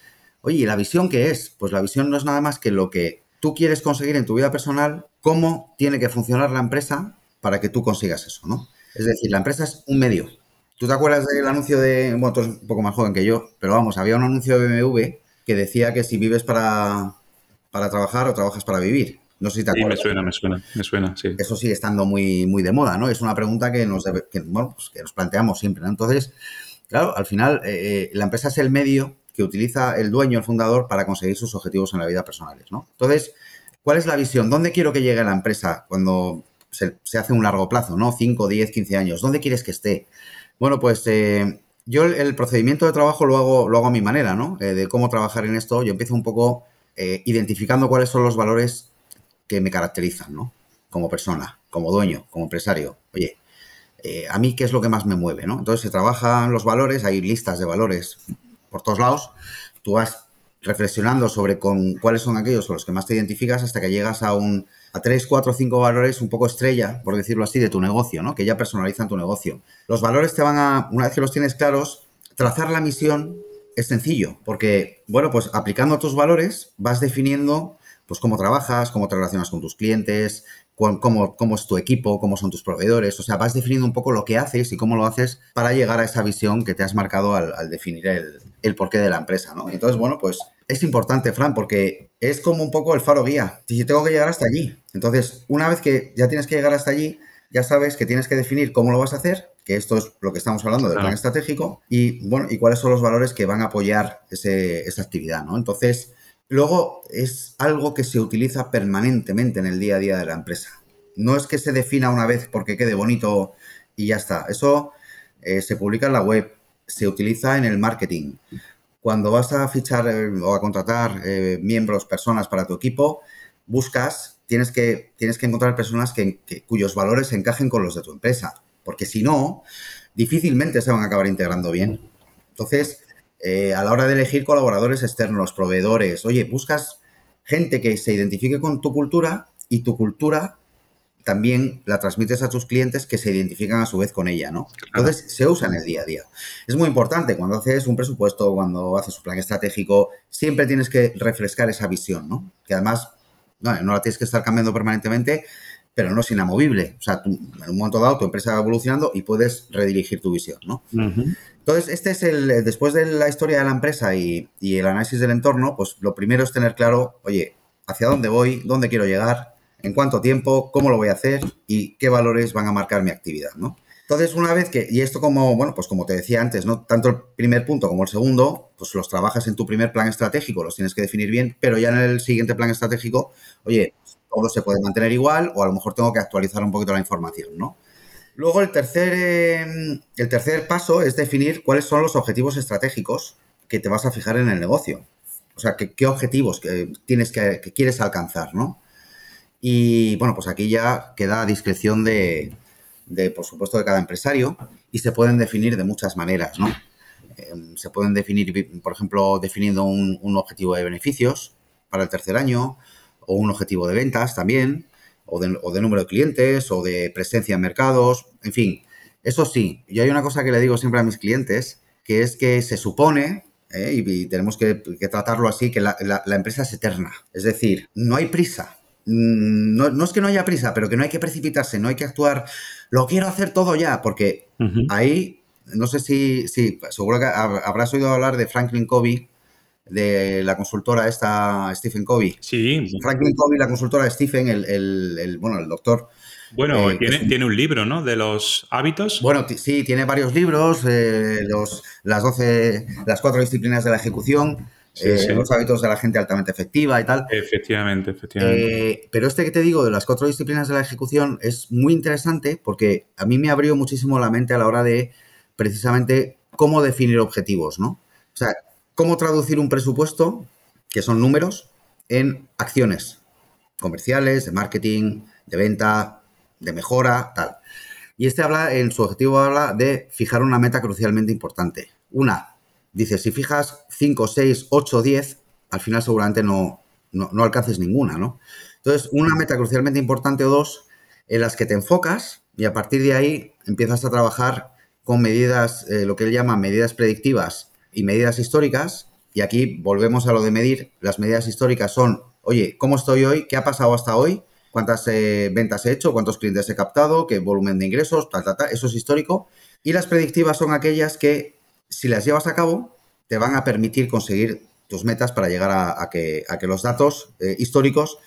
oye, ¿y la visión qué es? Pues la visión no es nada más que lo que tú quieres conseguir en tu vida personal, cómo tiene que funcionar la empresa para que tú consigas eso, ¿no? Es decir, la empresa es un medio. ¿Tú te acuerdas del anuncio de, bueno, tú eres un poco más joven que yo, pero vamos, había un anuncio de BMW que decía que si vives para, para trabajar o trabajas para vivir. No sé si te acuerdas. Sí, me suena, me suena, me suena, sí. Eso sigue estando muy, muy de moda, ¿no? Es una pregunta que nos, que, bueno, pues que nos planteamos siempre, ¿no? Entonces, Claro, al final eh, eh, la empresa es el medio que utiliza el dueño, el fundador, para conseguir sus objetivos en la vida personales, ¿no? Entonces, ¿cuál es la visión? ¿Dónde quiero que llegue la empresa cuando se, hace un largo plazo, ¿no? 5, 10, 15 años. ¿Dónde quieres que esté? Bueno, pues eh, yo el, procedimiento de trabajo lo hago, lo hago a mi manera, ¿no? de cómo trabajar en esto. Yo empiezo un poco identificando cuáles son los valores que me caracterizan, ¿no? Como persona, como dueño, como empresario. Oye, eh, a mí qué es lo que más me mueve, ¿no? Entonces se trabajan los valores, hay listas de valores por todos lados, tú vas reflexionando sobre con cuáles son aquellos con los que más te identificas hasta que llegas a un a tres, cuatro, cinco valores un poco estrella, por decirlo así, de tu negocio, ¿no? Que ya personalizan tu negocio. Los valores te van a, una vez que los tienes claros, trazar la misión es sencillo, porque, bueno, pues aplicando tus valores vas definiendo pues cómo trabajas, cómo te relacionas con tus clientes, cómo, cómo, es tu equipo, cómo son tus proveedores. O sea, vas definiendo un poco lo que haces y cómo lo haces para llegar a esa visión que te has marcado al, definir el, el, porqué de la empresa, ¿no? Entonces, bueno, pues es importante, Fran, porque es como un poco el faro guía. Si tengo que llegar hasta allí. Entonces, una vez que ya tienes que llegar hasta allí, ya sabes que tienes que definir cómo lo vas a hacer, que esto es lo que estamos hablando del plan estratégico, y bueno, y cuáles son los valores que van a apoyar ese, esa actividad, ¿no? Entonces, luego es algo que se utiliza permanentemente en el día a día de la empresa. No es que se defina una vez porque quede bonito y ya está. Eso eh, se publica en la web, se utiliza en el marketing. Cuando vas a fichar eh, o a contratar eh, miembros, personas para tu equipo, buscas tienes que, tienes que encontrar personas que, cuyos valores encajen con los de tu empresa, porque si no, difícilmente se van a acabar integrando bien. Entonces, eh, a la hora de elegir colaboradores externos, proveedores, oye, buscas gente que se identifique con tu cultura y tu cultura también la transmites a tus clientes que se identifican a su vez con ella, ¿no? Entonces, se usa en el día a día. Es muy importante cuando haces un presupuesto, cuando haces un plan estratégico, siempre tienes que refrescar esa visión, ¿no? Que además no, la tienes que estar cambiando permanentemente, pero no es inamovible. O sea, en un momento dado tu empresa va evolucionando y puedes redirigir tu visión, ¿no? Entonces, este es el, después de la historia de la empresa y, y, el análisis del entorno, pues lo primero es tener claro, oye, hacia dónde voy, dónde quiero llegar, en cuánto tiempo, cómo lo voy a hacer y qué valores van a marcar mi actividad, ¿no? Entonces, una vez que, y esto como, bueno, pues como te decía antes, ¿no? Tanto el primer punto como el segundo, pues los trabajas en tu primer plan estratégico, los tienes que definir bien, pero ya en el siguiente plan estratégico, oye, todo se puede mantener igual o a lo mejor tengo que actualizar un poquito la información, ¿no? Luego el tercer, em, el tercer paso es definir cuáles son los objetivos estratégicos que te vas a fijar en el negocio. O sea, qué, objetivos que tienes que, que quieres alcanzar, ¿no? Y bueno, pues aquí ya queda a discreción de, de, por supuesto, de cada empresario y se pueden definir de muchas maneras, ¿no? Eh, se pueden definir, por ejemplo, definiendo un, objetivo de beneficios para el tercer año o un objetivo de ventas también, o de, número de clientes o de presencia en mercados, en fin. Eso sí, yo hay una cosa que le digo siempre a mis clientes, que es que se supone ¿eh? y, tenemos que, tratarlo así, que la, empresa es eterna. Es decir, no hay prisa. Mm, no, no, es que no haya prisa, pero que no hay que precipitarse, no hay que actuar lo quiero hacer todo ya, porque ahí, no sé si, si, seguro que habrás oído hablar de Franklin Covey, de la consultora esta Stephen Covey. Sí. Franklin Covey, la consultora de Stephen, el, bueno, el doctor. Bueno, eh, tiene, un libro, ¿no? De los hábitos. Bueno, sí, tiene varios libros, eh, los, las 12, las cuatro disciplinas de la ejecución. Eh, los hábitos de la gente altamente efectiva y tal. Efectivamente, efectivamente. Eh, pero este que te digo de las cuatro disciplinas de la ejecución es muy interesante porque a mí me abrió muchísimo la mente a la hora de precisamente cómo definir objetivos, ¿no? O sea, cómo traducir un presupuesto, que son números, en acciones comerciales, de marketing, de venta, de mejora, tal. Y este habla, en su objetivo habla de fijar una meta crucialmente importante. Una, dice, si fijas 5, 6, 8, 10, al final seguramente no, no, alcances ninguna, ¿no? Entonces, una meta crucialmente importante o dos en las que te enfocas y a partir de ahí empiezas a trabajar con medidas, eh, lo que él llama medidas predictivas y medidas históricas. Y aquí volvemos a lo de medir. Las medidas históricas son, oye, ¿cómo estoy hoy? ¿Qué ha pasado hasta hoy? ¿Cuántas eh, ventas he hecho? ¿Cuántos clientes he captado? ¿Qué volumen de ingresos? Eso es histórico. Y las predictivas son aquellas que si las llevas a cabo, te van a permitir conseguir tus metas para llegar a, que, a que, los datos eh, históricos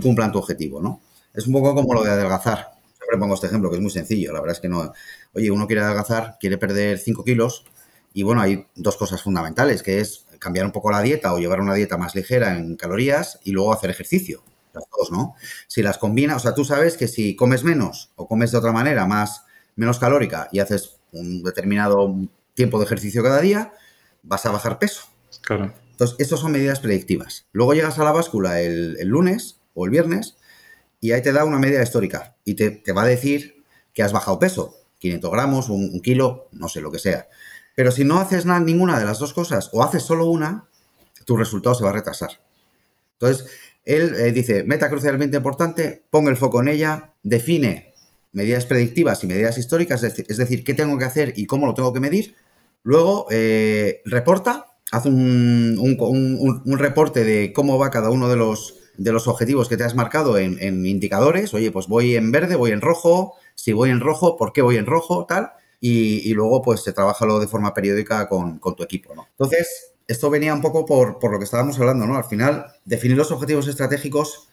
cumplan tu objetivo, ¿no? Es un poco como lo de adelgazar. Siempre pongo este ejemplo que es muy sencillo. La verdad es que no. Oye, uno quiere adelgazar, quiere perder 5 kilos y bueno, hay dos cosas fundamentales, que es cambiar un poco la dieta o llevar una dieta más ligera en calorías y luego hacer ejercicio. Las dos, ¿no? Si las combinas, o sea, tú sabes que si comes menos o comes de otra manera, más menos calórica y haces un determinado tiempo de ejercicio cada día, vas a bajar peso. Claro. Entonces, estas son medidas predictivas. Luego llegas a la báscula el, lunes o el viernes y ahí te da una media histórica y te, va a decir que has bajado peso, 500 gramos, un, kilo, no sé lo que sea. Pero si no haces nada, ninguna de las dos cosas o haces solo una, tu resultado se va a retrasar. Entonces, él eh, dice, meta crucialmente importante, ponga el foco en ella, define medidas predictivas y medidas históricas, es decir, qué tengo que hacer y cómo lo tengo que medir. Luego, eh, reporta, hace un, un, reporte de cómo va cada uno de los, de los objetivos que te has marcado en, indicadores. Oye, pues voy en verde, voy en rojo, si voy en rojo, ¿por qué voy en rojo? Tal. Y, luego, pues se trabaja de forma periódica con, con tu equipo, ¿no? Entonces, esto venía un poco por, lo que estábamos hablando, ¿no? Al final, definir los objetivos estratégicos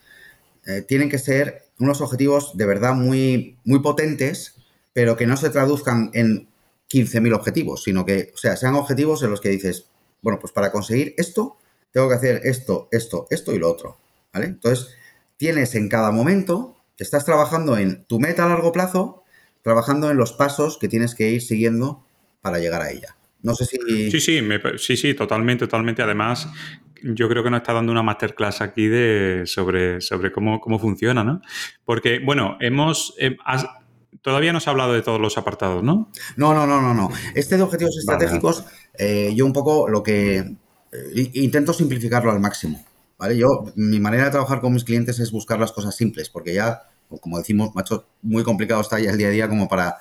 eh, tienen que ser unos objetivos de verdad muy, muy potentes, pero que no se traduzcan en 15.000 objetivos, sino que, o sea, sean objetivos en los que dices, bueno, pues para conseguir esto, tengo que hacer esto, esto, esto y lo otro, ¿vale? Entonces, tienes en cada momento, estás trabajando en tu meta a largo plazo, trabajando en los pasos que tienes que ir siguiendo para llegar a ella. No sé si... Sí, sí, sí, sí, totalmente, totalmente. Además, yo creo que nos está dando una masterclass aquí de, sobre, sobre cómo, cómo funciona, ¿no? Porque, bueno, hemos... Eh, todavía no se ha hablado de todos los apartados, ¿no? No, no, no, no, no. Este de objetivos estratégicos, eh, yo un poco lo que... Eh, intento simplificarlo al máximo, ¿vale? Yo, mi manera de trabajar con mis clientes es buscar las cosas simples, porque ya, como decimos, macho, muy complicado está ya el día a día como para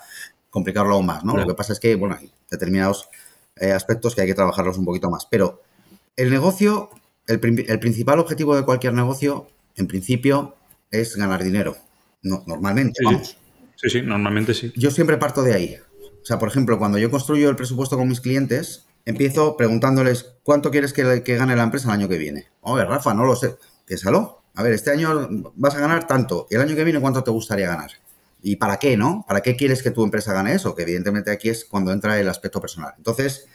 complicarlo aún más, ¿no? Lo que pasa es que, bueno, hay determinados eh, aspectos que hay que trabajarlos un poquito más. Pero el negocio, el, principal objetivo de cualquier negocio, en principio, es ganar dinero. No, normalmente, vamos. Sí. sí, normalmente sí. Yo siempre parto de ahí. O sea, por ejemplo, cuando yo construyo el presupuesto con mis clientes, empiezo preguntándoles cuánto quieres que, que gane la empresa el año que viene. Oye, Rafa, no lo sé. Piénsalo. A ver, este año vas a ganar tanto. ¿Y el año que viene cuánto te gustaría ganar? ¿Y para qué, no? ¿Para qué quieres que tu empresa gane eso? Que evidentemente aquí es cuando entra el aspecto personal. Entonces,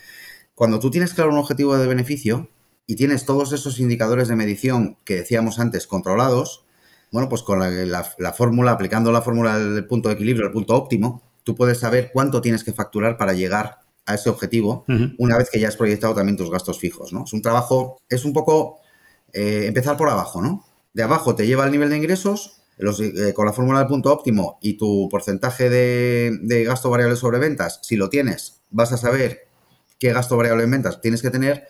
cuando tú tienes claro un objetivo de beneficio y tienes todos esos indicadores de medición que decíamos antes controlados, bueno, pues con la, fórmula, aplicando la fórmula del punto de equilibrio, el punto óptimo, tú puedes saber cuánto tienes que facturar para llegar a ese objetivo una vez que ya has proyectado también tus gastos fijos, ¿no? Es un trabajo, es un poco eh, empezar por abajo, ¿no? De abajo te lleva al nivel de ingresos, eh, con la fórmula del punto óptimo y tu porcentaje de, gasto variable sobre ventas, si lo tienes, vas a saber qué gasto variable en ventas tienes que tener,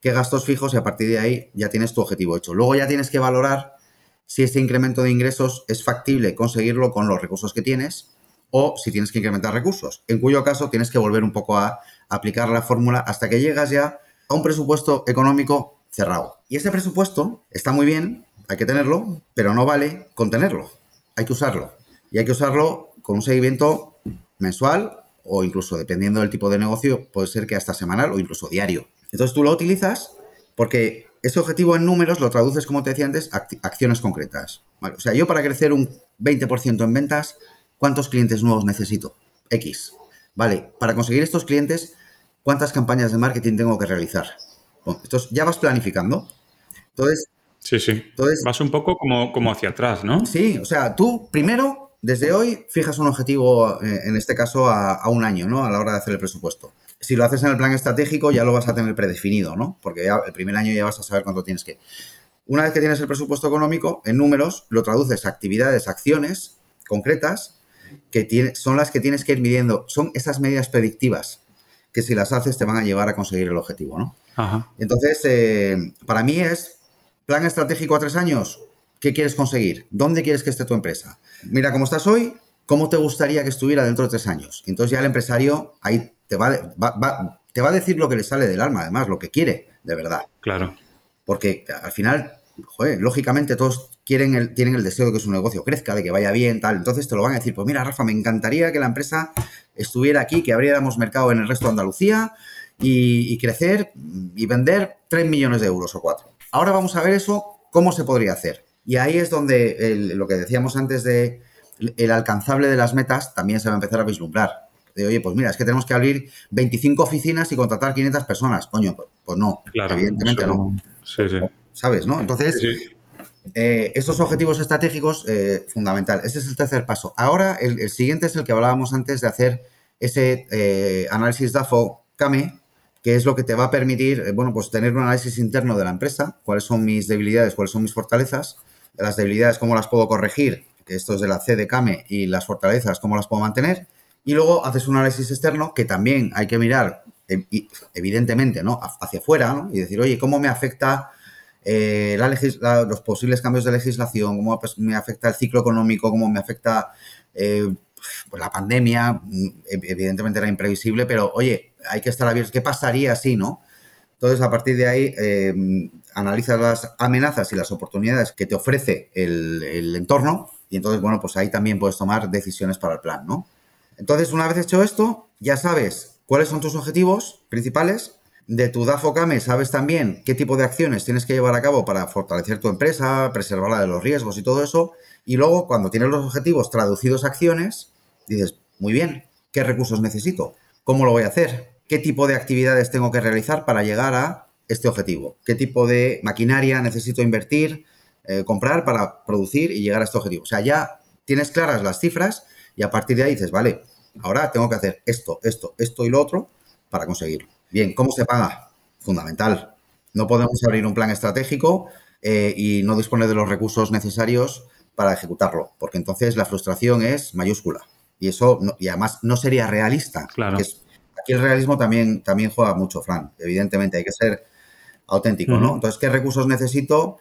qué gastos fijos y a partir de ahí ya tienes tu objetivo hecho. Luego ya tienes que valorar si ese incremento de ingresos es factible conseguirlo con los recursos que tienes o si tienes que incrementar recursos, en cuyo caso tienes que volver un poco a aplicar la fórmula hasta que llegas ya a un presupuesto económico cerrado. Y ese presupuesto está muy bien hay que tenerlo, pero no vale contenerlo. Hay que usarlo. Y hay que usarlo con un seguimiento mensual o incluso dependiendo del tipo de negocio, puede ser que hasta semanal o incluso diario. Entonces tú lo utilizas porque ese objetivo en números lo traduces, como te decía antes, a acciones concretas. O sea, yo para crecer un 20% en ventas, ¿cuántos clientes nuevos necesito? X. Vale, para conseguir estos clientes, ¿cuántas campañas de marketing tengo que realizar? Entonces ya vas planificando. Entonces, Sí, sí. Entonces, Vas un poco como, como hacia atrás, ¿no? Sí, o sea, tú primero, desde hoy, fijas un objetivo, eh, en este caso, a, un año, ¿no? A la hora de hacer el presupuesto. Si lo haces en el plan estratégico, ya lo vas a tener predefinido, ¿no? Porque ya el primer año ya vas a saber cuánto tienes que. Una vez que tienes el presupuesto económico, en números, lo traduces a actividades, acciones concretas, que son las que tienes que ir midiendo. Son esas medidas predictivas que si las haces te van a llevar a conseguir el objetivo, ¿no? Ajá. Entonces, eh, para mí es Plan estratégico a tres años. ¿Qué quieres conseguir? ¿Dónde quieres que esté tu empresa? Mira cómo estás hoy, ¿cómo te gustaría que estuviera dentro de tres años? Entonces ya el empresario ahí te va, te va a decir lo que le sale del alma, además, lo que quiere, de verdad. Claro. Porque al final, joder, lógicamente todos quieren el, tienen el deseo de que su negocio crezca, de que vaya bien, tal. Entonces te lo van a decir, pues mira, Rafa, me encantaría que la empresa estuviera aquí, que abriéramos mercado en el resto de Andalucía y, y crecer y vender 3 millones de euros o 4. Ahora vamos a ver eso, cómo se podría hacer. Y ahí es donde lo que decíamos antes de el alcanzable de las metas también se va a empezar a vislumbrar. De, oye, pues mira, es que tenemos que abrir 25 oficinas y contratar 500 personas. Coño, pues, pues, no. Claro, evidentemente no. Sí, sí. ¿Sabes, no? Entonces, eh, estos objetivos estratégicos, eh, fundamental. Ese es el tercer paso. Ahora, el, siguiente es el que hablábamos antes de hacer ese eh, análisis DAFO-CAME, que es lo que te va a permitir, eh, bueno, pues tener un análisis interno de la empresa, cuáles son mis debilidades, cuáles son mis fortalezas, las debilidades, cómo las puedo corregir, que esto es de la C de CAME, y las fortalezas, cómo las puedo mantener, y luego haces un análisis externo que también hay que mirar evidentemente, ¿no? Hacia afuera, ¿no? Y decir, oye, ¿cómo me afecta eh, los posibles cambios de legislación, cómo me afecta el ciclo económico, cómo me afecta eh, pues la pandemia, mm, evidentemente era imprevisible, pero oye, hay que estar abiertos. ¿Qué pasaría si, no? Entonces, a partir de ahí, eh, analizas las amenazas y las oportunidades que te ofrece el, el, entorno y entonces, bueno, pues ahí también puedes tomar decisiones para el plan, ¿no? Entonces, una vez hecho esto, ya sabes cuáles son tus objetivos principales. De tu DAFO-CAME sabes también qué tipo de acciones tienes que llevar a cabo para fortalecer tu empresa, preservarla de los riesgos y todo eso. Y luego, cuando tienes los objetivos traducidos a acciones, dices, muy bien, ¿qué recursos necesito? ¿Cómo lo voy a hacer? ¿Qué tipo de actividades tengo que realizar para llegar a este objetivo? ¿Qué tipo de maquinaria necesito invertir, eh, comprar para producir y llegar a este objetivo? O sea, ya tienes claras las cifras y a partir de ahí dices, vale, ahora tengo que hacer esto, esto, esto y lo otro para conseguirlo. Bien, ¿cómo se paga? Fundamental. No podemos abrir un plan estratégico eh, y no disponer de los recursos necesarios para ejecutarlo, porque entonces la frustración es mayúscula. Y eso, y además no sería realista. Claro. aquí el realismo también, también juega mucho, Fran. Evidentemente, hay que ser auténtico, ¿no? Entonces, ¿qué recursos necesito?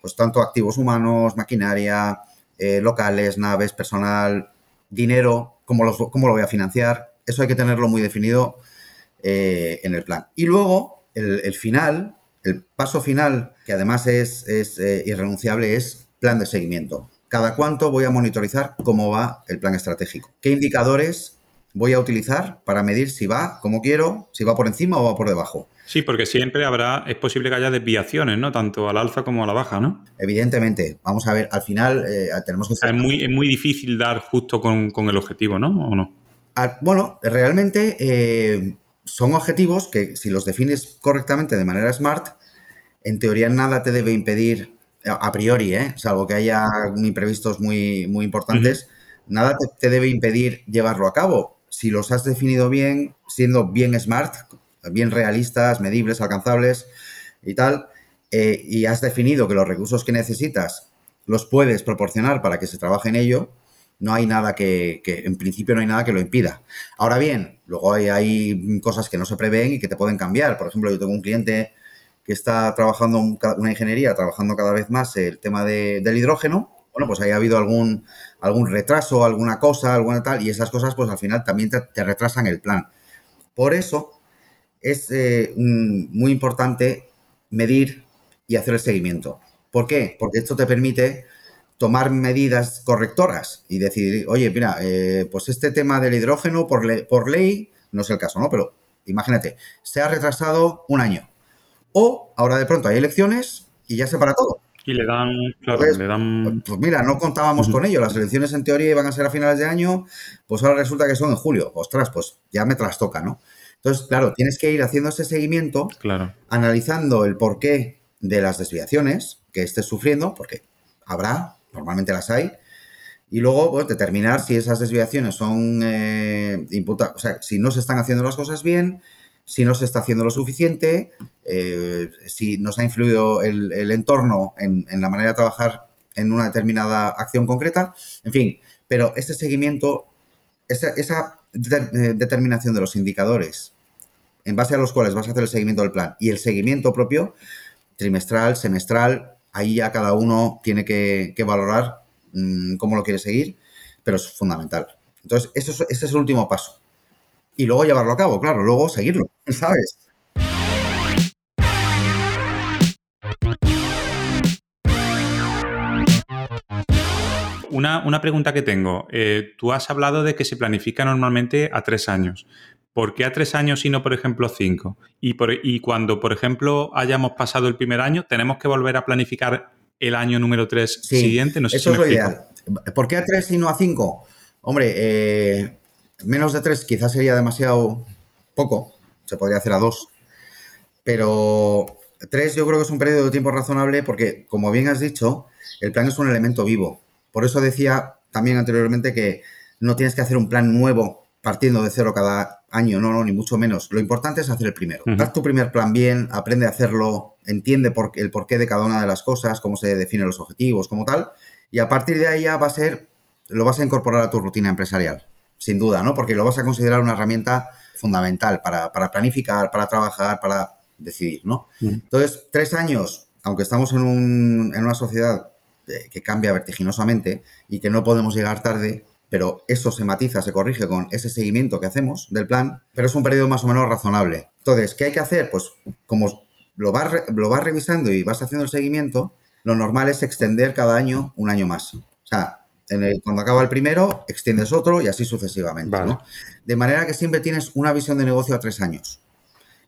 Pues tanto activos humanos, maquinaria, eh, locales, naves, personal, dinero, ¿cómo, los, ¿cómo, lo voy a financiar? Eso hay que tenerlo muy definido eh, en el plan. Y luego, el, final, el paso final, que además es, es eh, irrenunciable, es plan de seguimiento cada cuánto voy a monitorizar cómo va el plan estratégico. ¿Qué indicadores voy a utilizar para medir si va como quiero, si va por encima o va por debajo? Sí, porque siempre habrá, es posible que haya desviaciones, ¿no? Tanto al alza como a la baja, ¿no? Evidentemente. Vamos a ver, al final eh, tenemos que... es, muy, es muy difícil dar justo con, el objetivo, ¿no? ¿O no? Ah, bueno, realmente eh, son objetivos que si los defines correctamente de manera smart, en teoría nada te debe impedir a priori, ¿eh? salvo que haya imprevistos muy, muy importantes, nada te, debe impedir llevarlo a cabo. Si los has definido bien, siendo bien smart, bien realistas, medibles, alcanzables y tal, eh, y has definido que los recursos que necesitas los puedes proporcionar para que se trabaje en ello, no hay nada que, que, en principio no hay nada que lo impida. Ahora bien, luego hay, cosas que no se prevén y que te pueden cambiar. Por ejemplo, yo tengo un cliente que está trabajando una ingeniería, trabajando cada vez más el tema del hidrógeno, bueno, pues haya habido algún, algún retraso, alguna cosa, alguna tal, y esas cosas pues al final también te, retrasan el plan. Por eso es eh, muy importante medir y hacer el seguimiento. ¿Por qué? Porque esto te permite tomar medidas correctoras y decidir, oye, mira, eh, pues este tema del hidrógeno por, por ley no es el caso, ¿no? Pero imagínate, se ha retrasado un año o ahora de pronto hay elecciones y ya se para todo. Y le dan, claro, le dan... Pues mira, no contábamos con ello. Las elecciones en teoría iban a ser a finales de año, pues ahora resulta que son en julio. Ostras, pues ya me trastoca, ¿no? Entonces, claro, tienes que ir haciendo ese seguimiento, claro. analizando el porqué de las desviaciones que estés sufriendo, porque habrá, normalmente las hay, y luego pues, determinar si esas desviaciones son eh, o sea, si no se están haciendo las cosas bien, si no se está haciendo lo suficiente, eh, si nos ha influido el, entorno en, la manera de trabajar en una determinada acción concreta, en fin, pero este seguimiento, esa, eh, determinación de los indicadores en base a los cuales vas a hacer el seguimiento del plan y el seguimiento propio, trimestral, semestral, ahí ya cada uno tiene que, valorar mm, cómo lo quiere seguir, pero es fundamental. Entonces, ese es el último paso y luego llevarlo a cabo, claro, luego seguirlo, ¿sabes? Una, pregunta que tengo. Eh, tú has hablado de que se planifica normalmente a tres años. ¿Por qué a tres años y no, por ejemplo, cinco? Y, por, y cuando, por ejemplo, hayamos pasado el primer año, ¿tenemos que volver a planificar el año número tres siguiente? No sé eso es lo ideal. ¿Por qué a tres y no a cinco? Hombre, eh, menos de tres quizás sería demasiado poco, se podría hacer a dos, pero tres yo creo que es un periodo de tiempo razonable porque, como bien has dicho, el plan es un elemento vivo. Por eso decía también anteriormente que no tienes que hacer un plan nuevo partiendo de cero cada año, no, no, ni mucho menos. Lo importante es hacer el primero. Haz tu primer plan bien, aprende a hacerlo, entiende por, el porqué de cada una de las cosas, cómo se definen los objetivos, como tal, y a partir de ahí ya va a ser, lo vas a incorporar a tu rutina empresarial sin duda, ¿no? Porque lo vas a considerar una herramienta fundamental para, planificar, para trabajar, para decidir, ¿no? Entonces, tres años, aunque estamos en, un, en una sociedad eh, que cambia vertiginosamente y que no podemos llegar tarde, pero eso se matiza, se corrige con ese seguimiento que hacemos del plan, pero es un periodo más o menos razonable. Entonces, ¿qué hay que hacer? Pues como lo vas, lo vas revisando y vas haciendo el seguimiento, lo normal es extender cada año un año más. O sea, en el, cuando acaba el primero, extiendes otro y así sucesivamente. De manera que siempre tienes una visión de negocio a tres años.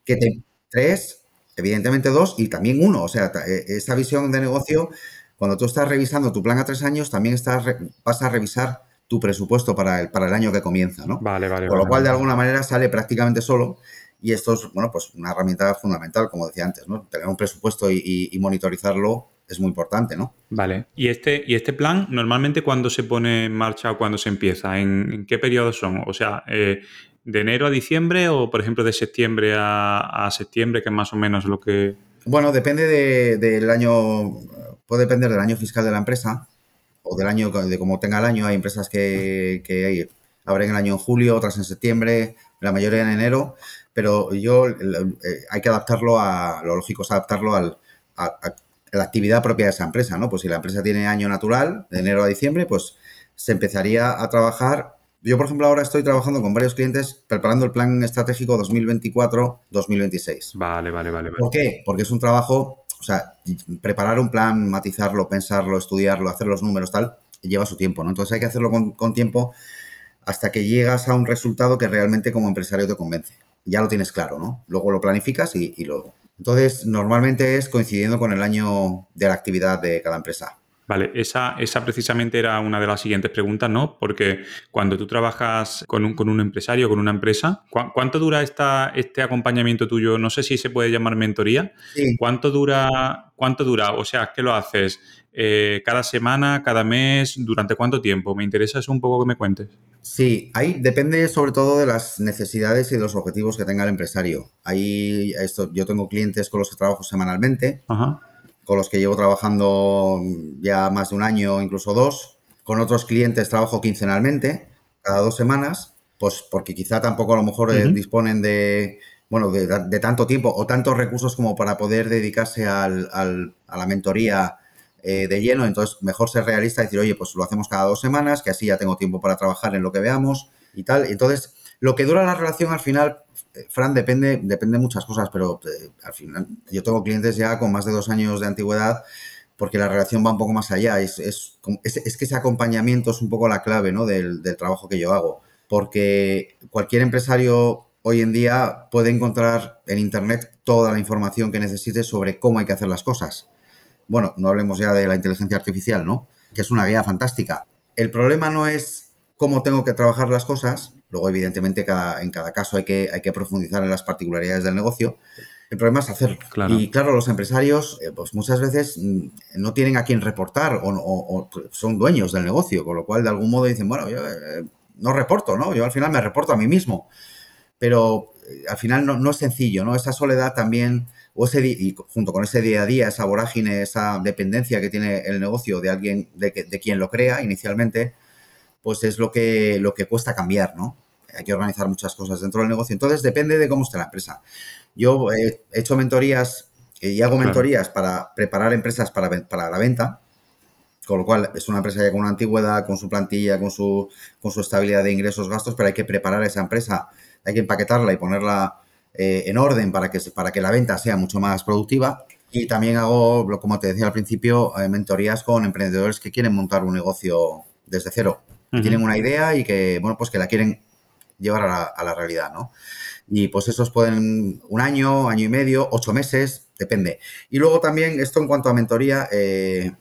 Que te, tres, evidentemente dos y también uno. O sea, eh, esa visión de negocio, cuando tú estás revisando tu plan a tres años, también estás, vas a revisar tu presupuesto para el, para el año que comienza, ¿no? Vale, vale. Con lo cual, de alguna manera, sale prácticamente solo. Y esto es, bueno, pues una herramienta fundamental, como decía antes, ¿no? Tener un presupuesto y, monitorizarlo es muy importante, ¿no? Vale. ¿Y este, y este plan, normalmente, cuándo se pone en marcha o cuándo se empieza? ¿En, qué periodos son? O sea, eh, ¿de enero a diciembre o, por ejemplo, de septiembre a, septiembre, que es más o menos lo que...? Bueno, depende del año, puede depender del año fiscal de la empresa o del año, de cómo tenga el año. Hay empresas que, que abren el año en julio, otras en septiembre, la mayoría en enero, pero yo eh, hay que adaptarlo a, lo lógico es adaptarlo al, a, la actividad propia de esa empresa, ¿no? Pues si la empresa tiene año natural, de enero a diciembre, pues se empezaría a trabajar. Yo, por ejemplo, ahora estoy trabajando con varios clientes preparando el plan estratégico 2024-2026. Vale, vale, vale, vale. ¿Por qué? Porque es un trabajo o sea, preparar un plan, matizarlo, pensarlo, estudiarlo, hacer los números, tal, lleva su tiempo, ¿no? Entonces hay que hacerlo con, tiempo hasta que llegas a un resultado que realmente como empresario te convence. Ya lo tienes claro, ¿no? Luego lo planificas y, y luego. Entonces, normalmente es coincidiendo con el año de la actividad de cada empresa. Vale, esa, esa precisamente era una de las siguientes preguntas, ¿no? Porque cuando tú trabajas con un, con un empresario, con una empresa, ¿cuánto dura esta, este acompañamiento tuyo? No sé si se puede llamar mentoría. ¿Cuánto dura? ¿Cuánto dura? O sea, ¿qué lo haces? Eh, ¿Cada semana, cada mes? ¿Durante cuánto tiempo? Me interesa eso un poco que me cuentes. Sí, ahí depende sobre todo de las necesidades y de los objetivos que tenga el empresario. Ahí esto, yo tengo clientes con los que trabajo semanalmente. Ajá con los que llevo trabajando ya más de un año, incluso dos. Con otros clientes trabajo quincenalmente, cada dos semanas, pues porque quizá tampoco a lo mejor eh, disponen de, bueno, de, tanto tiempo o tantos recursos como para poder dedicarse al, a la mentoría eh, de lleno. Entonces, mejor ser realista y decir, oye, pues lo hacemos cada dos semanas, que así ya tengo tiempo para trabajar en lo que veamos y tal. Entonces, lo que dura la relación al final eh, Fran, depende, depende de muchas cosas, pero eh, al final yo tengo clientes ya con más de dos años de antigüedad porque la relación va un poco más allá. Es, es, es, que ese acompañamiento es un poco la clave ¿no? del, del, trabajo que yo hago. Porque cualquier empresario hoy en día puede encontrar en Internet toda la información que necesite sobre cómo hay que hacer las cosas. Bueno, no hablemos ya de la inteligencia artificial, ¿no? Que es una guía fantástica. El problema no es cómo tengo que trabajar las cosas, Luego, evidentemente, cada, en cada caso hay que, hay que profundizar en las particularidades del negocio. El problema es hacerlo. Y claro, los empresarios, eh, pues muchas veces mm, no tienen a quién reportar o, son dueños del negocio, con lo cual de algún modo dicen, bueno, yo eh, no reporto, ¿no? Yo al final me reporto a mí mismo. Pero eh, al final no, es sencillo, ¿no? Esa soledad también, o ese, y junto con ese día a día, esa vorágine, esa dependencia que tiene el negocio de alguien, de, de quien lo crea inicialmente, pues es lo que, lo que cuesta cambiar, ¿no? Hay que organizar muchas cosas dentro del negocio. Entonces, depende de cómo esté la empresa. Yo he hecho mentorías eh, y hago mentorías para preparar empresas para, para la venta, con lo cual es una empresa ya con una antigüedad, con su plantilla, con su, con su estabilidad de ingresos, gastos, pero hay que preparar esa empresa, hay que empaquetarla y ponerla eh, en orden para que, para que la venta sea mucho más productiva. Y también hago, como te decía al principio, eh, mentorías con emprendedores que quieren montar un negocio desde cero tienen una idea y que, bueno, pues que la quieren llevar a la, realidad, ¿no? Y pues esos pueden un año, año y medio, ocho meses, depende. Y luego también esto en cuanto a mentoría, eh,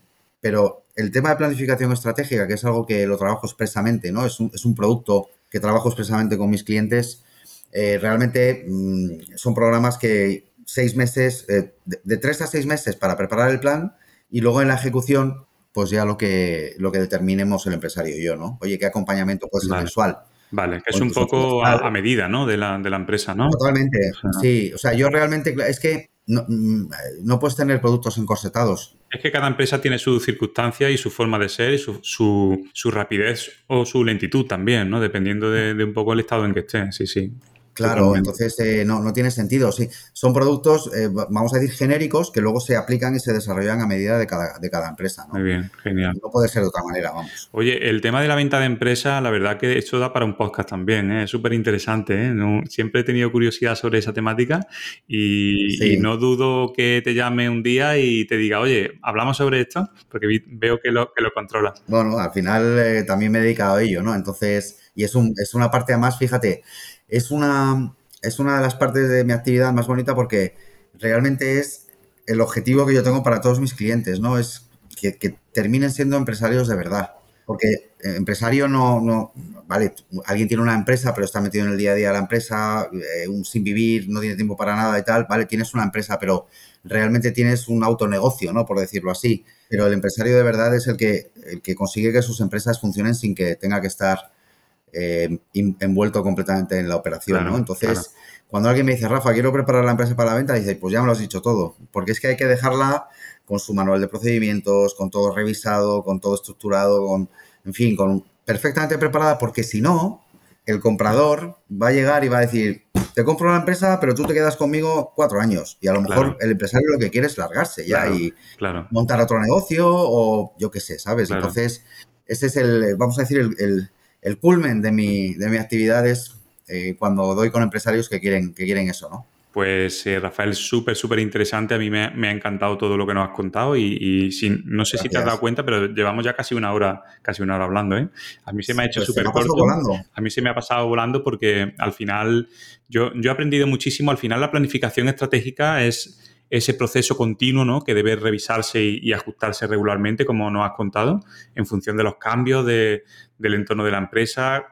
pero el tema de planificación estratégica, que es algo que lo trabajo expresamente, ¿no? Es un, es un producto que trabajo expresamente con mis clientes. Eh, realmente mm, son programas que seis meses, eh, de, de, tres a seis meses para preparar el plan y luego en la ejecución pues ya lo que, lo que determinemos el empresario y yo, ¿no? Oye, ¿qué acompañamiento puede ser mensual? Vale, que es un poco a, medida, ¿no? De la, de la empresa, ¿no? Totalmente, sí. O sea, yo realmente, es que no, mm, no, puedes tener productos encorsetados. Es que cada empresa tiene su circunstancia y su forma de ser y su, su, rapidez o su lentitud también, ¿no? Dependiendo de, de, un poco el estado en que esté, sí, sí. Claro, entonces eh, no, no, tiene sentido. Sí, son productos, eh, vamos a decir, genéricos que luego se aplican y se desarrollan a medida de cada, de cada empresa. Muy bien, genial. No puede ser de otra manera, vamos. Oye, el tema de la venta de empresa, la verdad que esto da para un podcast también, ¿eh? es súper interesante. siempre he tenido curiosidad sobre esa temática y, no dudo que te llame un día y te diga, oye, hablamos sobre esto, porque veo que lo, que lo controlas. Bueno, al final también me he dedicado a ello, ¿no? Entonces, y es, un, es una parte además, fíjate, es una, es una de las partes de mi actividad más bonita porque realmente es el objetivo que yo tengo para todos mis clientes, ¿no? Es que, terminen siendo empresarios de verdad. Porque eh, empresario no, no, vale, alguien tiene una empresa, pero está metido en el día a día de la empresa, eh, un sin vivir, no tiene tiempo para nada y tal, vale, tienes una empresa, pero realmente tienes un autonegocio, ¿no? Por decirlo así. Pero el empresario de verdad es el que, el que consigue que sus empresas funcionen sin que tenga que estar eh, envuelto completamente en la operación, ¿no? Entonces, cuando alguien me dice, Rafa, quiero preparar la empresa para la venta, dice, pues ya me lo has dicho todo, porque es que hay que dejarla con su manual de procedimientos, con todo revisado, con todo estructurado, con, en fin, con perfectamente preparada, porque si no, el comprador va a llegar y va a decir, te compro la empresa, pero tú te quedas conmigo cuatro años. Y a lo mejor el empresario lo que quiere es largarse ya y montar otro negocio o yo qué sé, ¿sabes? Entonces, ese es el, vamos a decir, el, el culmen de mi, de mi actividad es eh, cuando doy con empresarios que quieren, que quieren eso, ¿no? Pues eh, Rafael, súper, súper interesante. A mí me, ha encantado todo lo que nos has contado y, sin, no sé si te has dado cuenta, pero llevamos ya casi una hora, casi una hora hablando. ¿eh? A mí se me ha hecho pues súper corto. A mí se me ha pasado volando porque al final yo, yo he aprendido muchísimo. Al final la planificación estratégica es ese proceso continuo ¿no? que debe revisarse y, ajustarse regularmente, como nos has contado, en función de los cambios del entorno de la empresa,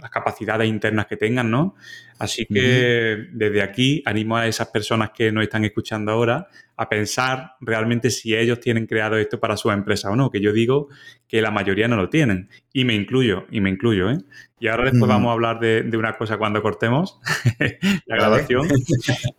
las capacidades internas que tengan, ¿no? Así que desde aquí animo a esas personas que nos están escuchando ahora a pensar realmente si ellos tienen creado esto para su empresa o no, que yo digo que la mayoría no lo tienen. Y me incluyo, y me incluyo, ¿eh? Y ahora después vamos a hablar de, una cosa cuando cortemos la grabación.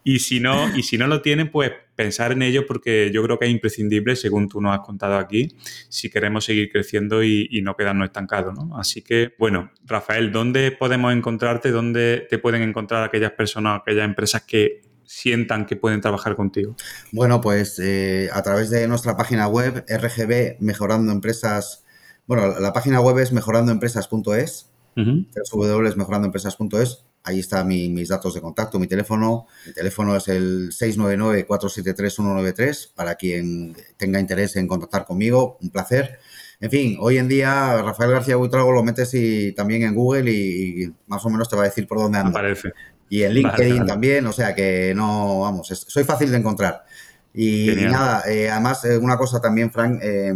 y si no, y si no lo tienen, pues pensar en ello porque yo creo que es imprescindible, según tú nos has contado aquí, si queremos seguir creciendo y, no quedarnos estancados, ¿no? Así que, bueno, Rafael, ¿dónde podemos encontrarte? ¿Dónde te pueden encontrar aquellas personas, aquellas empresas que sientan que pueden trabajar contigo? Bueno, pues eh, a través de nuestra página web, RGB Mejorando Empresas. Bueno, la página web es mejorandoempresas.es www.mejorandoempresas.es. Ahí están mis datos de contacto, mi teléfono. Mi teléfono es el 699-473-193 para quien tenga interés en contactar conmigo. Un placer. En fin, hoy en día Rafael García Buitrago lo metes y, también en Google y, más o menos te va a decir por dónde anda. Aparece. Y en LinkedIn también, o sea que no, vamos, soy fácil de encontrar. Y, nada, eh, además, eh, una cosa también, Frank, eh,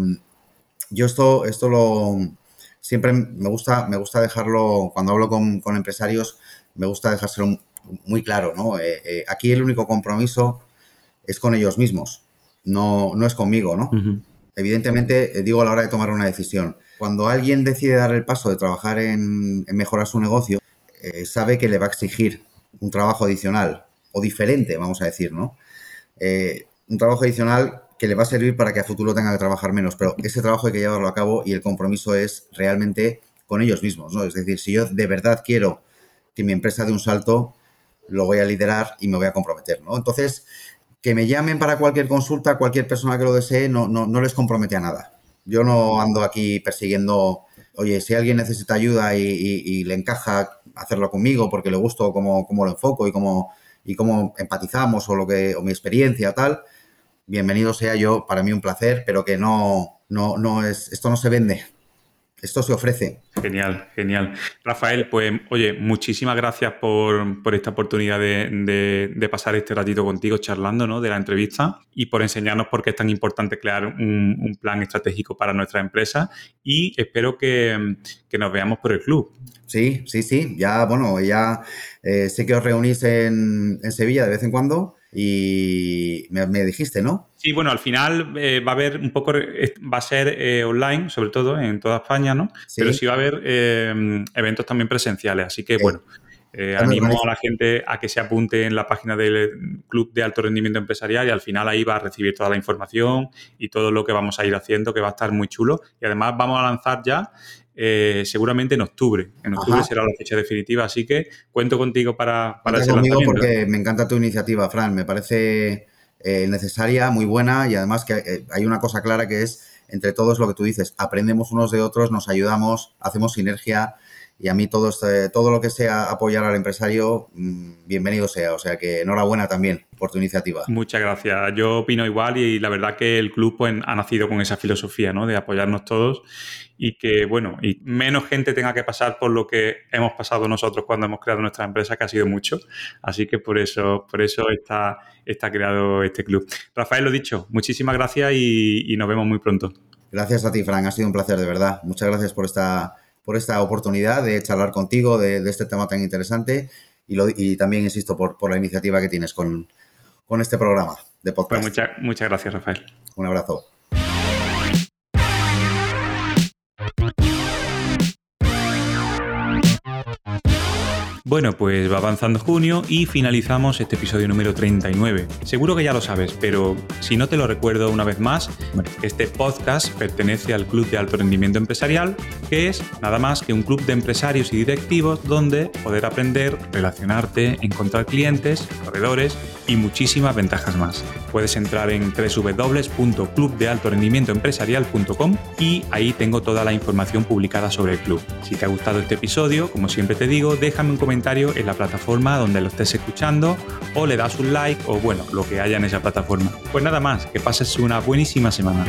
yo esto, esto lo, siempre me gusta, me gusta dejarlo, cuando hablo con, empresarios, me gusta dejárselo muy claro, ¿no? Eh, eh, aquí el único compromiso es con ellos mismos, no, no es conmigo, ¿no? Evidentemente, eh, digo a la hora de tomar una decisión. Cuando alguien decide dar el paso de trabajar en, mejorar su negocio, sabe que le va a exigir un trabajo adicional o diferente, vamos a decir, ¿no? un trabajo adicional que le va a servir para que a futuro tenga que trabajar menos, pero ese trabajo hay que llevarlo a cabo y el compromiso es realmente con ellos mismos, ¿no? Es decir, si yo de verdad quiero que mi empresa dé un salto, lo voy a liderar y me voy a comprometer, ¿no? Entonces, que me llamen para cualquier consulta, cualquier persona que lo desee, no, no, les compromete a nada. Yo no ando aquí persiguiendo, oye, si alguien necesita ayuda y, le encaja hacerlo conmigo porque le gusto cómo, cómo lo enfoco y cómo, y cómo empatizamos o, lo que, o mi experiencia, tal, bienvenido sea yo, para mí un placer, pero que no, no, no es, esto no se vende, esto se ofrece. Genial, genial. Rafael, pues oye, muchísimas gracias por, esta oportunidad de, pasar este ratito contigo charlando ¿no? de la entrevista y por enseñarnos por qué es tan importante crear un, plan estratégico para nuestra empresa y espero que, nos veamos por el club. Sí, sí, sí. Ya, bueno, ya eh, sé que os reunís en, en Sevilla de vez en cuando y me, dijiste, ¿no? Sí, bueno, al final eh, va a haber un poco, va a ser eh, online, sobre todo en toda España, ¿no? Pero sí va a haber eh, eventos también presenciales, así que bueno. animo a la gente a que se apunte en la página del Club de Alto Rendimiento Empresarial y al final ahí va a recibir toda la información y todo lo que vamos a ir haciendo, que va a estar muy chulo. Y además vamos a lanzar ya eh, seguramente en octubre. En octubre será la fecha definitiva, así que cuento contigo para, para ese conmigo porque me encanta tu iniciativa, Fran. Me parece eh, necesaria, muy buena y además que eh, hay una cosa clara que es entre todos lo que tú dices, aprendemos unos de otros, nos ayudamos, hacemos sinergia y a mí todo, este, todo lo que sea apoyar al empresario, mm, bienvenido sea. O sea que enhorabuena también por tu iniciativa. Muchas gracias. Yo opino igual y la verdad que el club pues, ha nacido con esa filosofía ¿no? de apoyarnos todos y que, bueno, y menos gente tenga que pasar por lo que hemos pasado nosotros cuando hemos creado nuestra empresa, que ha sido mucho. Así que por eso, por eso está, está creado este club. Rafael, lo dicho, muchísimas gracias y, nos vemos muy pronto. Gracias a ti, Frank. Ha sido un placer, de verdad. Muchas gracias por esta, por esta oportunidad de charlar contigo de, este tema tan interesante y, lo, y también, insisto, por, por, la iniciativa que tienes con, con este programa de pues podcast. muchas, muchas gracias, Rafael. Un abrazo. Bueno, pues va avanzando junio y finalizamos este episodio número 39. Seguro que ya lo sabes, pero si no te lo recuerdo una vez más, este podcast pertenece al Club de Alto Rendimiento Empresarial, que es nada más que un club de empresarios y directivos donde poder aprender, relacionarte, encontrar clientes, proveedores y muchísimas ventajas más. Puedes entrar en www.clubdealtorendimientoempresarial.com y ahí tengo toda la información publicada sobre el club. Si te ha gustado este episodio, como siempre te digo, déjame un en la plataforma donde lo estés escuchando o le das un like o bueno, lo que haya en esa plataforma. Pues nada más, que pases una buenísima semana.